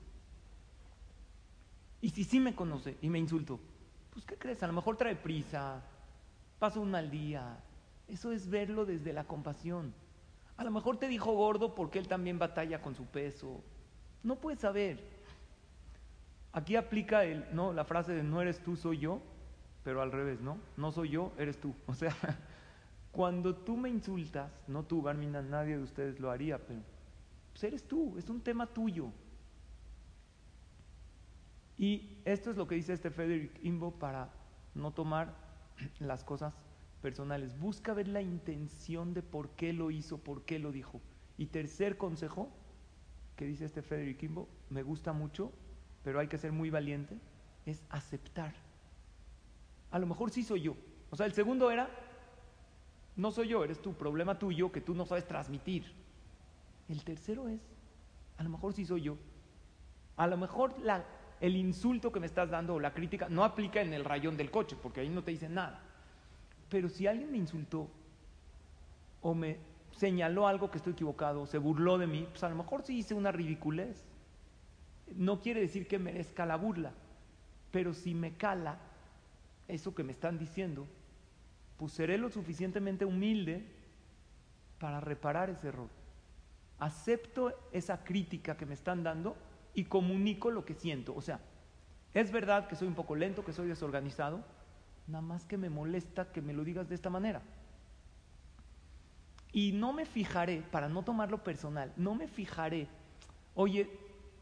Y si sí me conoce y me insultó, pues ¿qué crees? A lo mejor trae prisa, pasa un mal día. Eso es verlo desde la compasión. A lo mejor te dijo gordo porque él también batalla con su peso. No puedes saber. Aquí aplica el, ¿no? la frase de no eres tú, soy yo, pero al revés, ¿no? No soy yo, eres tú. O sea, cuando tú me insultas, no tú, Barmina, nadie de ustedes lo haría, pero pues eres tú, es un tema tuyo. Y esto es lo que dice este Frederick Imbo para no tomar las cosas personales. Busca ver la intención de por qué lo hizo, por qué lo dijo. Y tercer consejo que dice este Frederick Imbo, me gusta mucho, pero hay que ser muy valiente, es aceptar. A lo mejor sí soy yo. O sea, el segundo era, no soy yo, eres tu problema tuyo que tú no sabes transmitir. El tercero es, a lo mejor sí soy yo. A lo mejor la, el insulto que me estás dando o la crítica no aplica en el rayón del coche, porque ahí no te dicen nada. Pero si alguien me insultó o me señaló algo que estoy equivocado, se burló de mí, pues a lo mejor sí hice una ridiculez. No quiere decir que merezca la burla, pero si me cala eso que me están diciendo, pues seré lo suficientemente humilde para reparar ese error. Acepto esa crítica que me están dando y comunico lo que siento. O sea, es verdad que soy un poco lento, que soy desorganizado, nada más que me molesta que me lo digas de esta manera. Y no me fijaré, para no tomarlo personal, no me fijaré, oye,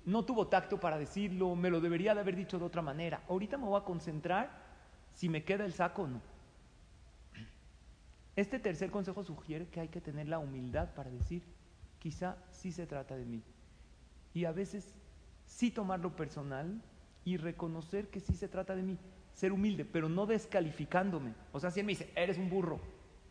no tuvo tacto para decirlo, me lo debería de haber dicho de otra manera. Ahorita me voy a concentrar si me queda el saco o no. Este tercer consejo sugiere que hay que tener la humildad para decir, quizá sí se trata de mí. Y a veces sí tomarlo personal y reconocer que sí se trata de mí. Ser humilde, pero no descalificándome. O sea, si él me dice, eres un burro.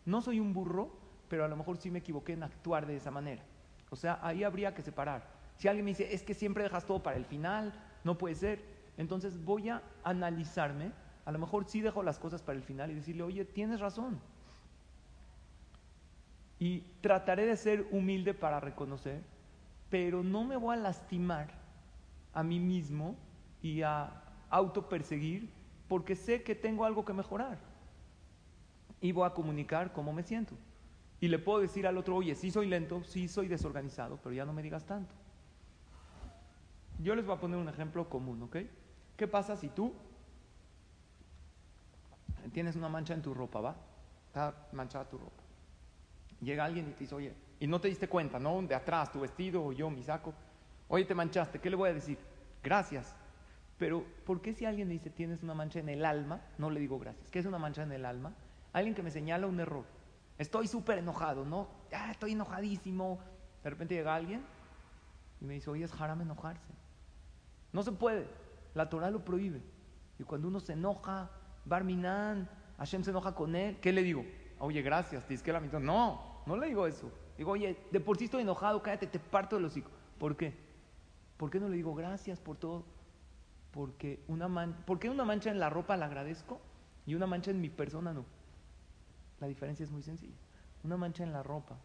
No soy un burro, pero a lo mejor sí me equivoqué en actuar de esa manera. O sea, ahí habría que separar. Si alguien me dice, es que siempre dejas todo para el final, no puede ser. Entonces voy a analizarme. A lo mejor sí dejo las cosas para el final y decirle, oye, tienes razón. Y trataré de ser humilde para reconocer, pero no me voy a lastimar a mí mismo y a autoperseguir porque sé que tengo algo que mejorar. Y voy a comunicar cómo me siento. Y le puedo decir al otro, oye, sí soy lento, sí soy desorganizado, pero ya no me digas tanto. Yo les voy a poner un ejemplo común, ¿ok? ¿Qué pasa si tú tienes una mancha en tu ropa, va? Está manchada tu ropa. Llega alguien y te dice, oye, y no te diste cuenta, ¿no? De atrás, tu vestido o yo, mi saco. Oye, te manchaste, ¿qué le voy a decir? Gracias. Pero, ¿por qué si alguien me dice, tienes una mancha en el alma? No le digo gracias. ¿Qué es una mancha en el alma? Alguien que me señala un error. Estoy súper enojado, ¿no? Ah, estoy enojadísimo. De repente llega alguien y me dice, oye, es haram enojarse. No se puede. La Torah lo prohíbe. Y cuando uno se enoja, Barminan, Hashem se enoja con él, ¿qué le digo? Oye, gracias, te que la mitad. No, no le digo eso. Digo, oye, de por sí estoy enojado, cállate, te parto los hocico. ¿Por qué? ¿Por qué no le digo gracias por todo? Porque una man ¿Por qué una mancha en la ropa la agradezco y una mancha en mi persona no? La diferencia es muy sencilla. Una mancha en la ropa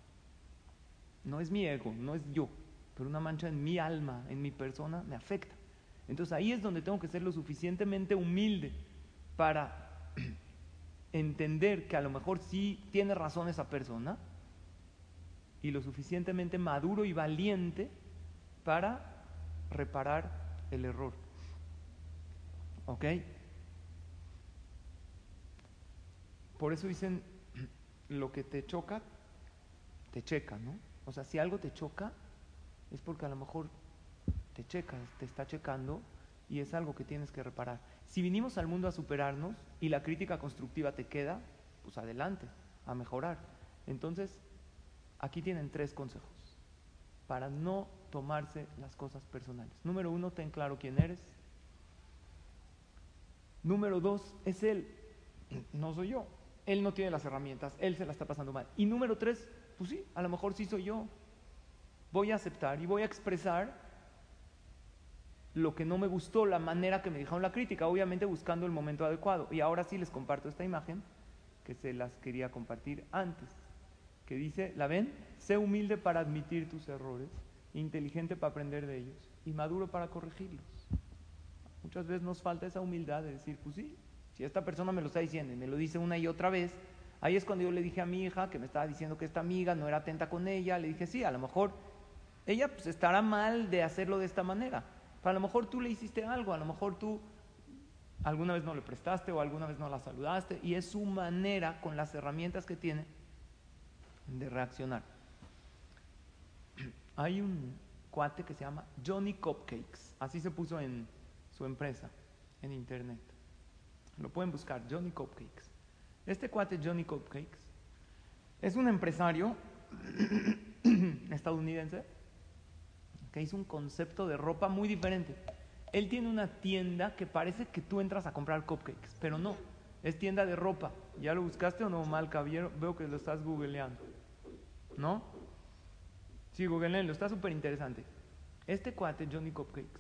no es mi ego, no es yo, pero una mancha en mi alma, en mi persona, me afecta. Entonces ahí es donde tengo que ser lo suficientemente humilde para entender que a lo mejor sí tiene razón esa persona y lo suficientemente maduro y valiente para reparar el error. ¿Ok? Por eso dicen, lo que te choca, te checa, ¿no? O sea, si algo te choca, es porque a lo mejor te checa, te está checando y es algo que tienes que reparar. Si vinimos al mundo a superarnos y la crítica constructiva te queda, pues adelante, a mejorar. Entonces, aquí tienen tres consejos para no tomarse las cosas personales. Número uno, ten claro quién eres. Número dos, es él, no soy yo. Él no tiene las herramientas, él se la está pasando mal. Y número tres, pues sí, a lo mejor sí soy yo. Voy a aceptar y voy a expresar lo que no me gustó, la manera que me dijeron la crítica, obviamente buscando el momento adecuado. Y ahora sí les comparto esta imagen que se las quería compartir antes, que dice, ¿la ven? Sé humilde para admitir tus errores, inteligente para aprender de ellos y maduro para corregirlos. Muchas veces nos falta esa humildad de decir, pues sí, si esta persona me lo está diciendo y me lo dice una y otra vez, ahí es cuando yo le dije a mi hija que me estaba diciendo que esta amiga no era atenta con ella, le dije, sí, a lo mejor ella pues estará mal de hacerlo de esta manera, a lo mejor tú le hiciste algo, a lo mejor tú alguna vez no le prestaste o alguna vez no la saludaste y es su manera con las herramientas que tiene de reaccionar. Hay un cuate que se llama Johnny Cupcakes, así se puso en su empresa, en internet. Lo pueden buscar, Johnny Cupcakes. Este cuate Johnny Cupcakes es un empresario estadounidense que hizo un concepto de ropa muy diferente. Él tiene una tienda que parece que tú entras a comprar cupcakes, pero no, es tienda de ropa. ¿Ya lo buscaste o no, Malca? Veo que lo estás googleando. ¿No? Sí, googleenlo, está súper interesante. Este cuate, Johnny Cupcakes,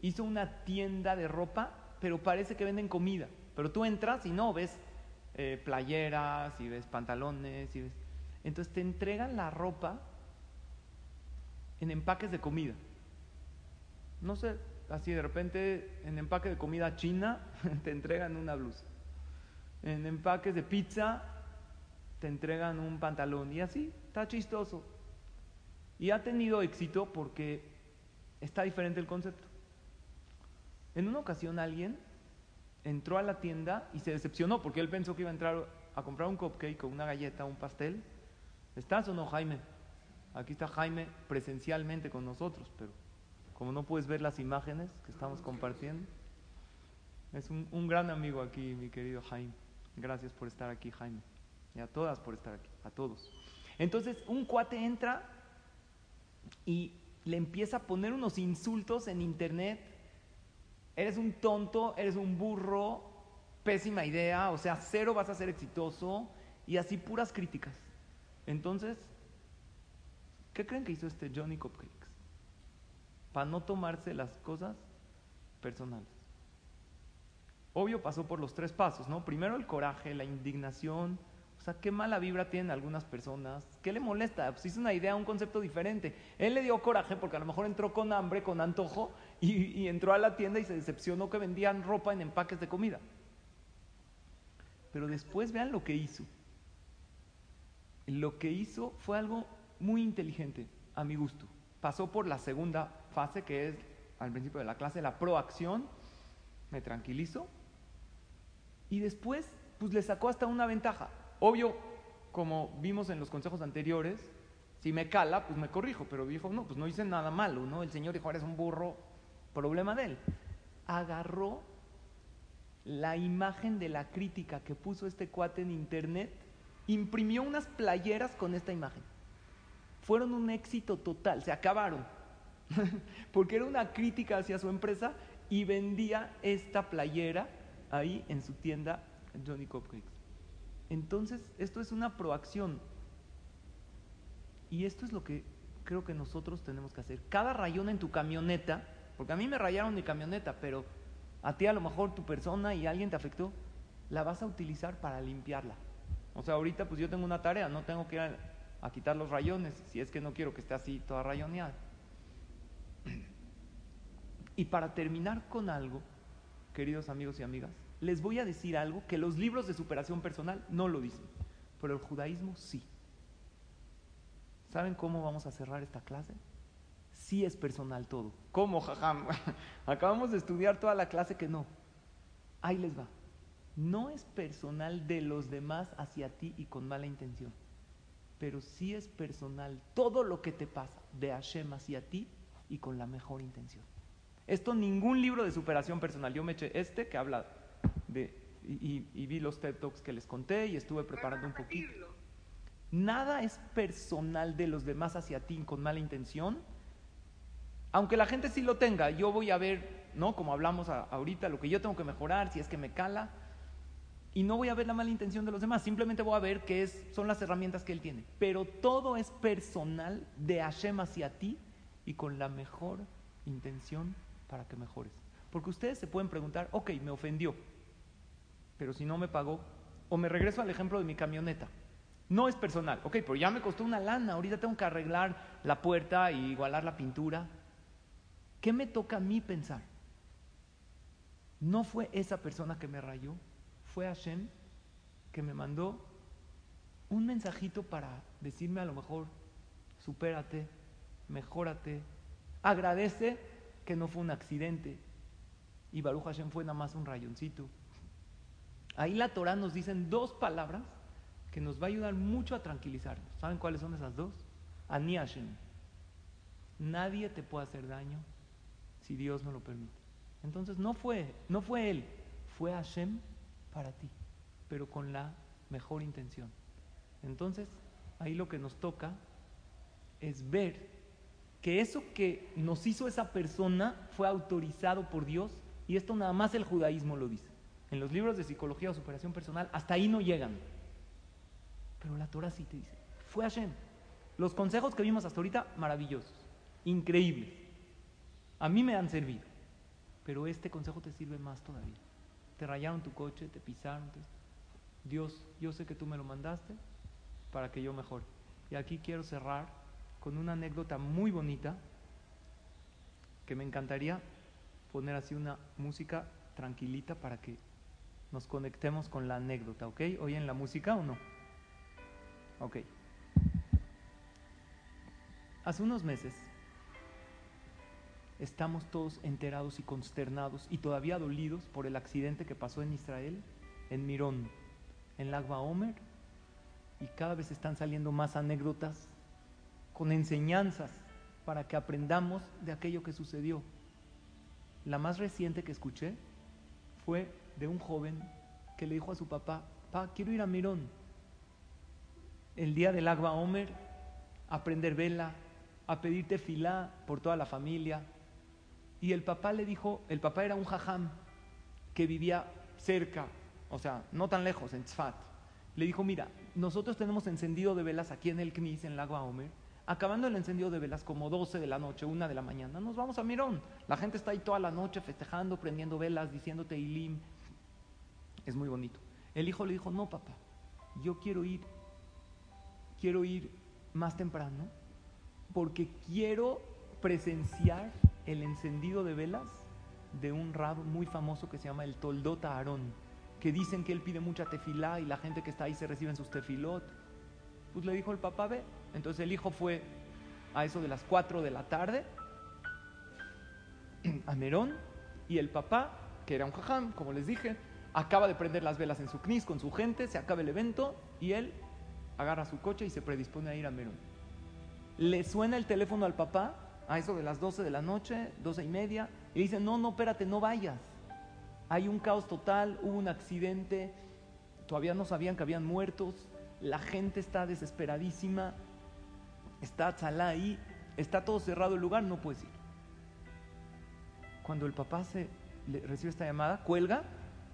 hizo una tienda de ropa, pero parece que venden comida. Pero tú entras y no, ves eh, playeras y ves pantalones y ves... Entonces te entregan la ropa en empaques de comida. No sé, así de repente en empaque de comida china te entregan una blusa. En empaques de pizza te entregan un pantalón y así, está chistoso. Y ha tenido éxito porque está diferente el concepto. En una ocasión alguien entró a la tienda y se decepcionó porque él pensó que iba a entrar a comprar un cupcake o una galleta un pastel. ¿Estás o no, Jaime? Aquí está Jaime presencialmente con nosotros, pero como no puedes ver las imágenes que estamos compartiendo, es un, un gran amigo aquí, mi querido Jaime. Gracias por estar aquí, Jaime. Y a todas por estar aquí, a todos. Entonces, un cuate entra y le empieza a poner unos insultos en internet. Eres un tonto, eres un burro, pésima idea, o sea, cero vas a ser exitoso y así puras críticas. Entonces, ¿Qué creen que hizo este Johnny Cupcakes? Para no tomarse las cosas personales. Obvio pasó por los tres pasos, ¿no? Primero el coraje, la indignación. O sea, qué mala vibra tienen algunas personas. ¿Qué le molesta? Pues hizo una idea, un concepto diferente. Él le dio coraje porque a lo mejor entró con hambre, con antojo, y, entró a la tienda y se decepcionó que vendían ropa en empaques de comida. Pero después vean lo que hizo. Lo que hizo fue algo muy inteligente, a mi gusto. Pasó por la segunda fase, que es al principio de la clase, la proacción, me tranquilizo, y después, pues le sacó hasta una ventaja. Obvio, como vimos en los consejos anteriores, si me cala, pues me corrijo, pero dijo, no, pues no hice nada malo, ¿no? El señor dijo, eres un burro, problema de él. Agarró la imagen de la crítica que puso este cuate en internet, imprimió unas playeras con esta imagen fueron un éxito total, se acabaron, porque era una crítica hacia su empresa y vendía esta playera ahí en su tienda Johnny Cupcakes. Entonces, esto es una proacción. Y esto es lo que creo que nosotros tenemos que hacer. Cada rayón en tu camioneta, porque a mí me rayaron mi camioneta, pero a ti a lo mejor tu persona y alguien te afectó, la vas a utilizar para limpiarla. O sea, ahorita pues yo tengo una tarea, no tengo que ir a, a quitar los rayones, si es que no quiero que esté así toda rayoneada. Y para terminar con algo, queridos amigos y amigas, les voy a decir algo que los libros de superación personal no lo dicen, pero el judaísmo sí. ¿Saben cómo vamos a cerrar esta clase? Sí es personal todo. ¿Cómo, jajam? Acabamos de estudiar toda la clase que no. Ahí les va. No es personal de los demás hacia ti y con mala intención, pero sí es personal todo lo que te pasa de Hashem hacia ti y con la mejor intención. Esto ningún libro de superación personal. Yo me eché este que habla de... Y, y- vi los TED Talks que les conté y estuve preparando un poquito. Nada es personal de los demás hacia ti con mala intención. Aunque la gente sí lo tenga, yo voy a ver, ¿no? Como hablamos a- ahorita, lo que yo tengo que mejorar, si es que me cala. Y no voy a ver la mala intención de los demás, simplemente voy a ver qué es, son las herramientas que él tiene. Pero todo es personal de Hashem hacia ti y con la mejor intención para que mejores. Porque ustedes se pueden preguntar, ok, me ofendió, pero si no me pagó, o me regreso al ejemplo de mi camioneta. No es personal, ok, pero ya me costó una lana, ahorita tengo que arreglar la puerta y igualar la pintura. ¿Qué me toca a mí pensar? No fue esa persona que me rayó, fue Hashem que me mandó un mensajito para decirme a lo mejor, supérate, mejórate, agradece que no fue un accidente y Baruch Hashem fue nada más un rayoncito. Ahí la Torah nos dicen dos palabras que nos va a ayudar mucho a tranquilizarnos. ¿Saben cuáles son esas dos? Ani Hashem. Nadie te puede hacer daño si Dios no lo permite. Entonces no fue, no fue él, fue Hashem para ti, pero con la mejor intención. Entonces, ahí lo que nos toca es ver que eso que nos hizo esa persona fue autorizado por Dios y esto nada más el judaísmo lo dice. En los libros de psicología o superación personal hasta ahí no llegan. Pero la Torah sí te dice, fue Hashem. Los consejos que vimos hasta ahorita, maravillosos, increíbles. A mí me han servido, pero este consejo te sirve más todavía. Te rayaron tu coche, te pisaron. Dios, yo sé que tú me lo mandaste para que yo mejore. Y aquí quiero cerrar con una anécdota muy bonita que me encantaría poner así una música tranquilita para que nos conectemos con la anécdota, ¿ok? ¿Oyen la música o no? Ok. Hace unos meses estamos todos enterados y consternados y todavía dolidos por el accidente que pasó en Israel, en Mirón, en Lagba Omer, y cada vez están saliendo más anécdotas con enseñanzas para que aprendamos de aquello que sucedió. La más reciente que escuché fue de un joven que le dijo a su papá, pa, quiero ir a Mirón. El día del Agba Omer, a prender vela, a pedirte filá por toda la familia. Y el papá le dijo, el papá era un jajam que vivía cerca, o sea, no tan lejos, en Tzfat. Le dijo, mira, nosotros tenemos encendido de velas aquí en el Knis, en el Agua Omer. Acabando el encendido de velas, como 12 de la noche, 1 de la mañana, nos vamos a Mirón. La gente está ahí toda la noche festejando, prendiendo velas, diciendo Teilim. Es muy bonito. El hijo le dijo, no, papá, yo quiero ir, quiero ir más temprano, porque quiero presenciar el encendido de velas de un rab muy famoso que se llama el Toldota Aarón, que dicen que él pide mucha tefilá y la gente que está ahí se reciben sus tefilot. Pues le dijo el papá, ve. Entonces el hijo fue a eso de las 4 de la tarde a Merón y el papá, que era un jajam, como les dije, acaba de prender las velas en su knis con su gente, se acaba el evento y él agarra su coche y se predispone a ir a Merón. Le suena el teléfono al papá a eso de las 12 de la noche, 12 y media, y dice, no, no, espérate, no vayas. Hay un caos total, hubo un accidente, todavía no sabían que habían muertos, la gente está desesperadísima, está Tzalá ahí, está todo cerrado el lugar, no puedes ir. Cuando el papá se le recibe esta llamada, cuelga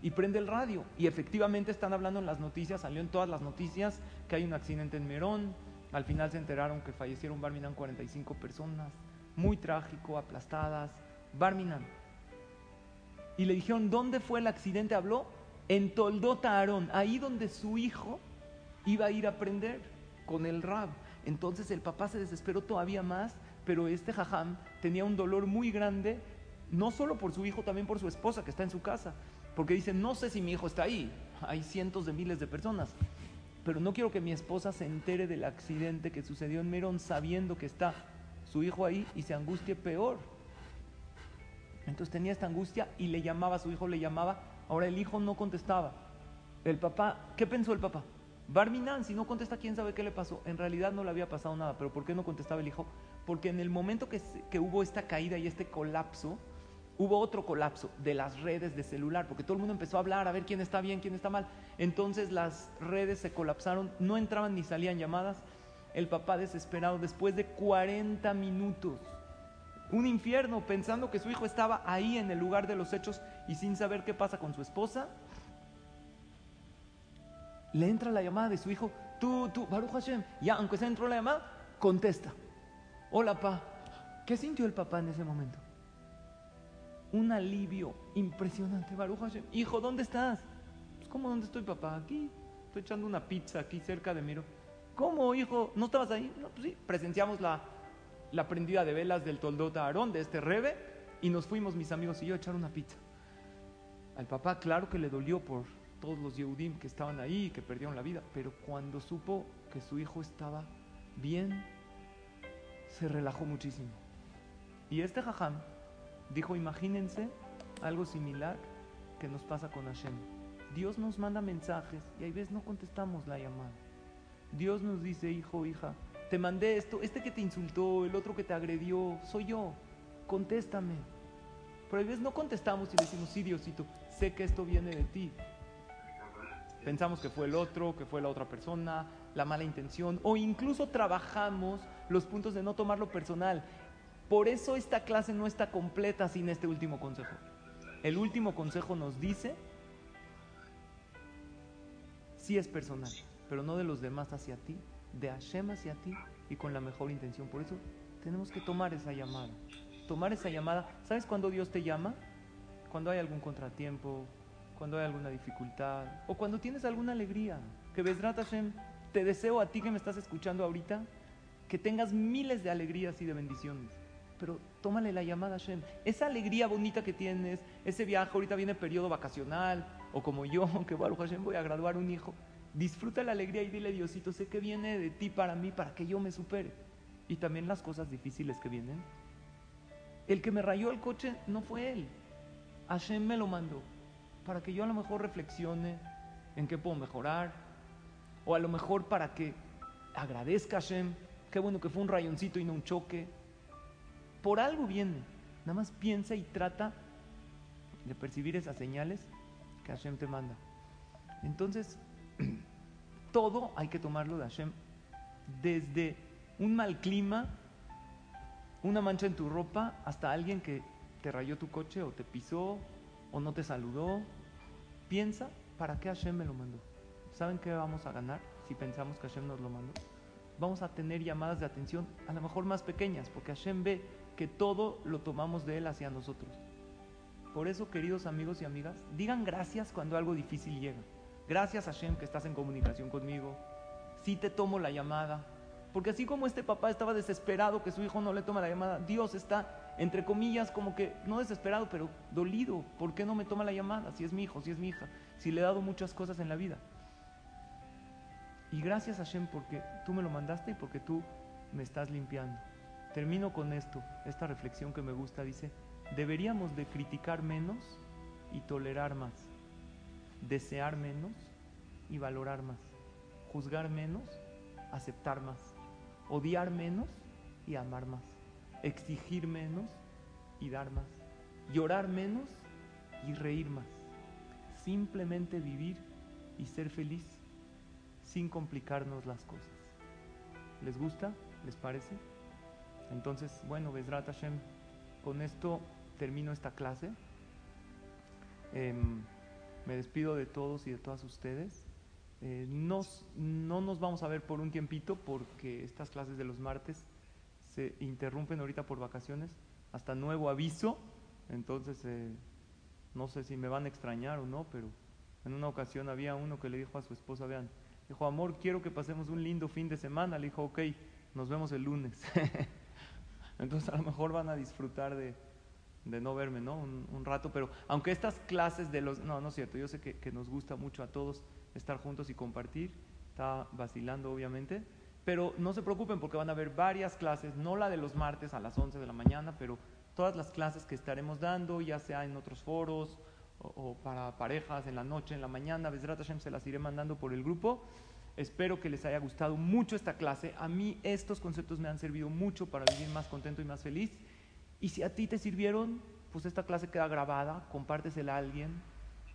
y prende el radio. Y efectivamente están hablando en las noticias, salió en todas las noticias que hay un accidente en Merón, Al final se enteraron que fallecieron Barminan 45 personas, muy trágico, aplastadas. Barminan. Y le dijeron, ¿dónde fue el accidente? Habló en Toldota Aarón, ahí donde su hijo iba a ir a aprender con el rab. Entonces el papá se desesperó todavía más, pero este jajam tenía un dolor muy grande, no solo por su hijo, también por su esposa que está en su casa. Porque dice, no sé si mi hijo está ahí, hay cientos de miles de personas, pero no quiero que mi esposa se entere del accidente que sucedió en Merón sabiendo que está su hijo ahí y se angustie peor. Entonces tenía esta angustia y le llamaba, a su hijo le llamaba, ahora el hijo no contestaba. El papá, ¿qué pensó el papá? Barminan, si no contesta, quién sabe qué le pasó. En realidad no le había pasado nada, pero ¿por qué no contestaba el hijo? Porque en el momento que, que hubo esta caída y este colapso, hubo otro colapso de las redes de celular, porque todo el mundo empezó a hablar, a ver quién está bien, quién está mal. Entonces las redes se colapsaron, no entraban ni salían llamadas. El papá desesperado, después de 40 minutos, un infierno, pensando que su hijo estaba ahí en el lugar de los hechos y sin saber qué pasa con su esposa, le entra la llamada de su hijo, tú, tú, Baruch Hashem, ya, aunque se entró la llamada, contesta. Hola, pa. ¿Qué sintió el papá en ese momento? Un alivio impresionante, Baruch Hashem. Hijo, ¿dónde estás? Pues, ¿Cómo dónde estoy, papá? Aquí. Estoy echando una pizza aquí cerca de Miro. ¿Cómo, hijo? ¿No estabas ahí? No, pues sí. Presenciamos la, la prendida de velas del Toldota Aarón, de este Rebe, y nos fuimos, mis amigos y yo, a echar una pizza. Al papá, claro que le dolió por todos los Yehudim que estaban ahí y que perdieron la vida, pero cuando supo que su hijo estaba bien, se relajó muchísimo. Y este jajam dijo, imagínense algo similar que nos pasa con Hashem. Dios nos manda mensajes y hay veces no contestamos la llamada. Dios nos dice, hijo, hija, te mandé esto, este que te insultó, el otro que te agredió, soy yo, contéstame. Pero a veces no contestamos y decimos, sí, Diosito, sé que esto viene de ti. Pensamos que fue el otro, que fue la otra persona, la mala intención, o incluso trabajamos los puntos de no tomarlo personal. Por eso esta clase no está completa sin este último consejo. El último consejo nos dice, sí es personal, pero no de los demás hacia ti, de Hashem hacia ti y con la mejor intención. Por eso tenemos que tomar esa llamada. Tomar esa llamada. ¿Sabes cuándo Dios te llama? Cuando hay algún contratiempo, cuando hay alguna dificultad o cuando tienes alguna alegría. Que Besrat Hashem, te deseo a ti que me estás escuchando ahorita que tengas miles de alegrías y de bendiciones. Pero tómale la llamada a Hashem. Esa alegría bonita que tienes, ese viaje, ahorita viene periodo vacacional, o como yo, que Baruch Hashem voy a graduar un hijo. Disfruta la alegría y dile, Diosito, sé que viene de ti para mí, para que yo me supere. Y también las cosas difíciles que vienen. El que me rayó el coche no fue él. Hashem me lo mandó para que yo a lo mejor reflexione en qué puedo mejorar, o a lo mejor para que agradezca a Hashem, qué bueno que fue un rayoncito y no un choque. Por algo viene, nada más piensa y trata de percibir esas señales que Hashem te manda. Entonces, todo hay que tomarlo de Hashem, desde un mal clima, una mancha en tu ropa, hasta alguien que te rayó tu coche o te pisó o no te saludó. Piensa, ¿para qué Hashem me lo mandó? ¿Saben qué vamos a ganar si pensamos que Hashem nos lo mandó? Vamos a tener llamadas de atención, a lo mejor más pequeñas, porque Hashem ve que todo lo tomamos de Él hacia nosotros. Por eso, queridos amigos y amigas, digan gracias cuando algo difícil llega. Gracias Hashem que estás en comunicación conmigo. Sí te tomo la llamada. Porque así como este papá estaba desesperado que su hijo no le toma la llamada, Dios está, entre comillas, como que no desesperado, pero dolido. ¿Por qué no me toma la llamada? Si es mi hijo, si es mi hija, si le he dado muchas cosas en la vida. Y gracias Hashem porque tú me lo mandaste y porque tú me estás limpiando. Termino con esto, esta reflexión que me gusta, dice, deberíamos de criticar menos y tolerar más, desear menos y valorar más, juzgar menos, aceptar más, odiar menos y amar más, exigir menos y dar más, llorar menos y reír más, simplemente vivir y ser feliz sin complicarnos las cosas. ¿Les gusta? ¿Les parece? Entonces, bueno, Besrat Hashem, con esto termino esta clase. Em, me despido de todos y de todas ustedes Eh, no nos vamos a ver por un tiempito porque estas clases de los martes se interrumpen ahorita por vacaciones, hasta nuevo aviso, entonces eh, no sé si me van a extrañar o no, pero en una ocasión había uno que le dijo a su esposa, vean, dijo, amor, quiero que pasemos un lindo fin de semana, le dijo, ok, nos vemos el lunes. entonces a lo mejor van a disfrutar de, de no verme, ¿no? Un, rato, pero aunque estas clases de los... No, no es cierto, yo sé que, nos gusta mucho a todos estar juntos y compartir, está vacilando obviamente, pero no se preocupen porque van a haber varias clases, no la de los martes a las 11 de la mañana, pero todas las clases que estaremos dando, ya sea en otros foros o, para parejas en la noche, en la mañana, Bezrat Hashem se las iré mandando por el grupo. Espero que les haya gustado mucho esta clase. A mí estos conceptos me han servido mucho para vivir más contento y más feliz. Y si a ti te sirvieron, pues esta clase queda grabada, compártesela a alguien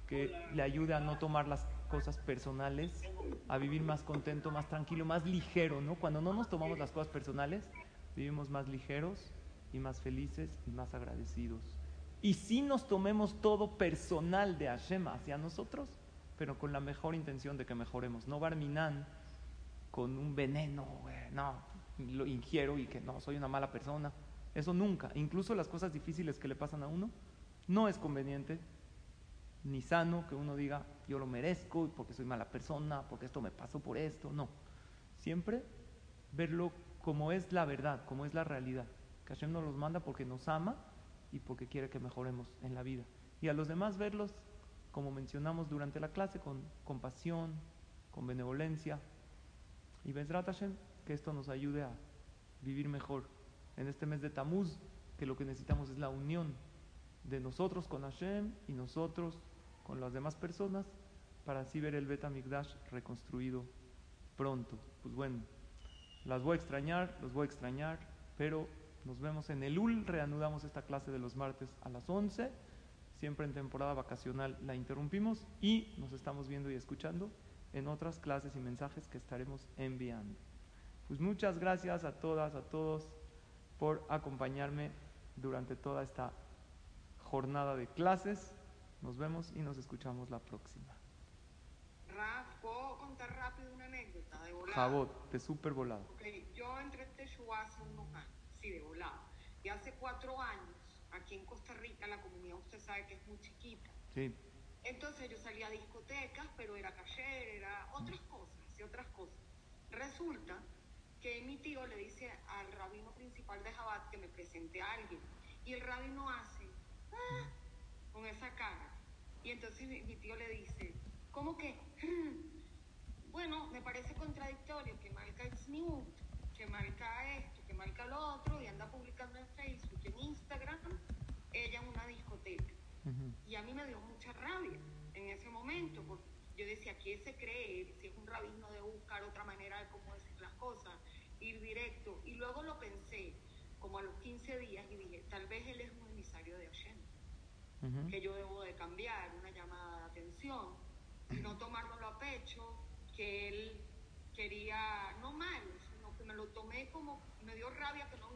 que le ayude a no tomar las cosas personales, a vivir más contento, más tranquilo, más ligero, ¿no? Cuando no nos tomamos las cosas personales, vivimos más ligeros y más felices y más agradecidos. Y si nos tomemos todo personal de Hashem hacia nosotros, pero con la mejor intención de que mejoremos, no Barminan con un veneno, güey, no, lo ingiero y que no, soy una mala persona. Eso nunca, incluso las cosas difíciles que le pasan a uno, no es conveniente ni sano que uno diga yo lo merezco porque soy mala persona, porque esto me pasó por esto. No. Siempre verlo como es la verdad, como es la realidad. Que Hashem nos los manda porque nos ama y porque quiere que mejoremos en la vida. Y a los demás verlos, como mencionamos durante la clase, con compasión, con benevolencia. Y Bezrat Hashem, que esto nos ayude a vivir mejor en este mes de Tamuz, que lo que necesitamos es la unión de nosotros con Hashem y nosotros con las demás personas para así ver el Bet Mikdash reconstruido pronto. Pues bueno, las voy a extrañar, los voy a extrañar, pero nos vemos en el UL, reanudamos esta clase de los martes a las 11, siempre en temporada vacacional la interrumpimos y nos estamos viendo y escuchando en otras clases y mensajes que estaremos enviando. Pues muchas gracias a todas, a todos por acompañarme durante toda esta jornada de clases. Nos vemos y nos escuchamos la próxima. Raf, ¿puedo contar rápido una anécdota de volada? Jabot, de súper volado. Ok, yo entré en Teshuvah hace unos años, sí, de volada. Y hace cuatro años, aquí en Costa Rica, la comunidad usted sabe que es muy chiquita. Sí, Entonces yo salía a discotecas, pero era cayer, era otras cosas, hacía otras cosas. Resulta que mi tío le dice al rabino principal de Jabat que me presente a alguien. Y el rabino hace "Ah", con esa cara. Y entonces mi, tío le dice, ¿cómo que? Bueno, me parece contradictorio que marca Xnut, que marca esto, que marca lo otro, y anda publicando en Facebook y en Instagram, ella en una discoteca. Y a mí me dio mucha rabia en ese momento, porque yo decía, ¿quién se cree? Si es un rabino de buscar otra manera de cómo decir las cosas, ir directo. Y luego lo pensé, como a los 15 días, y dije, tal vez él es un emisario de Hashem, que yo debo de cambiar, una llamada de atención, y no tomármelo a pecho, que él quería, no mal, sino que me lo tomé como, me dio rabia que no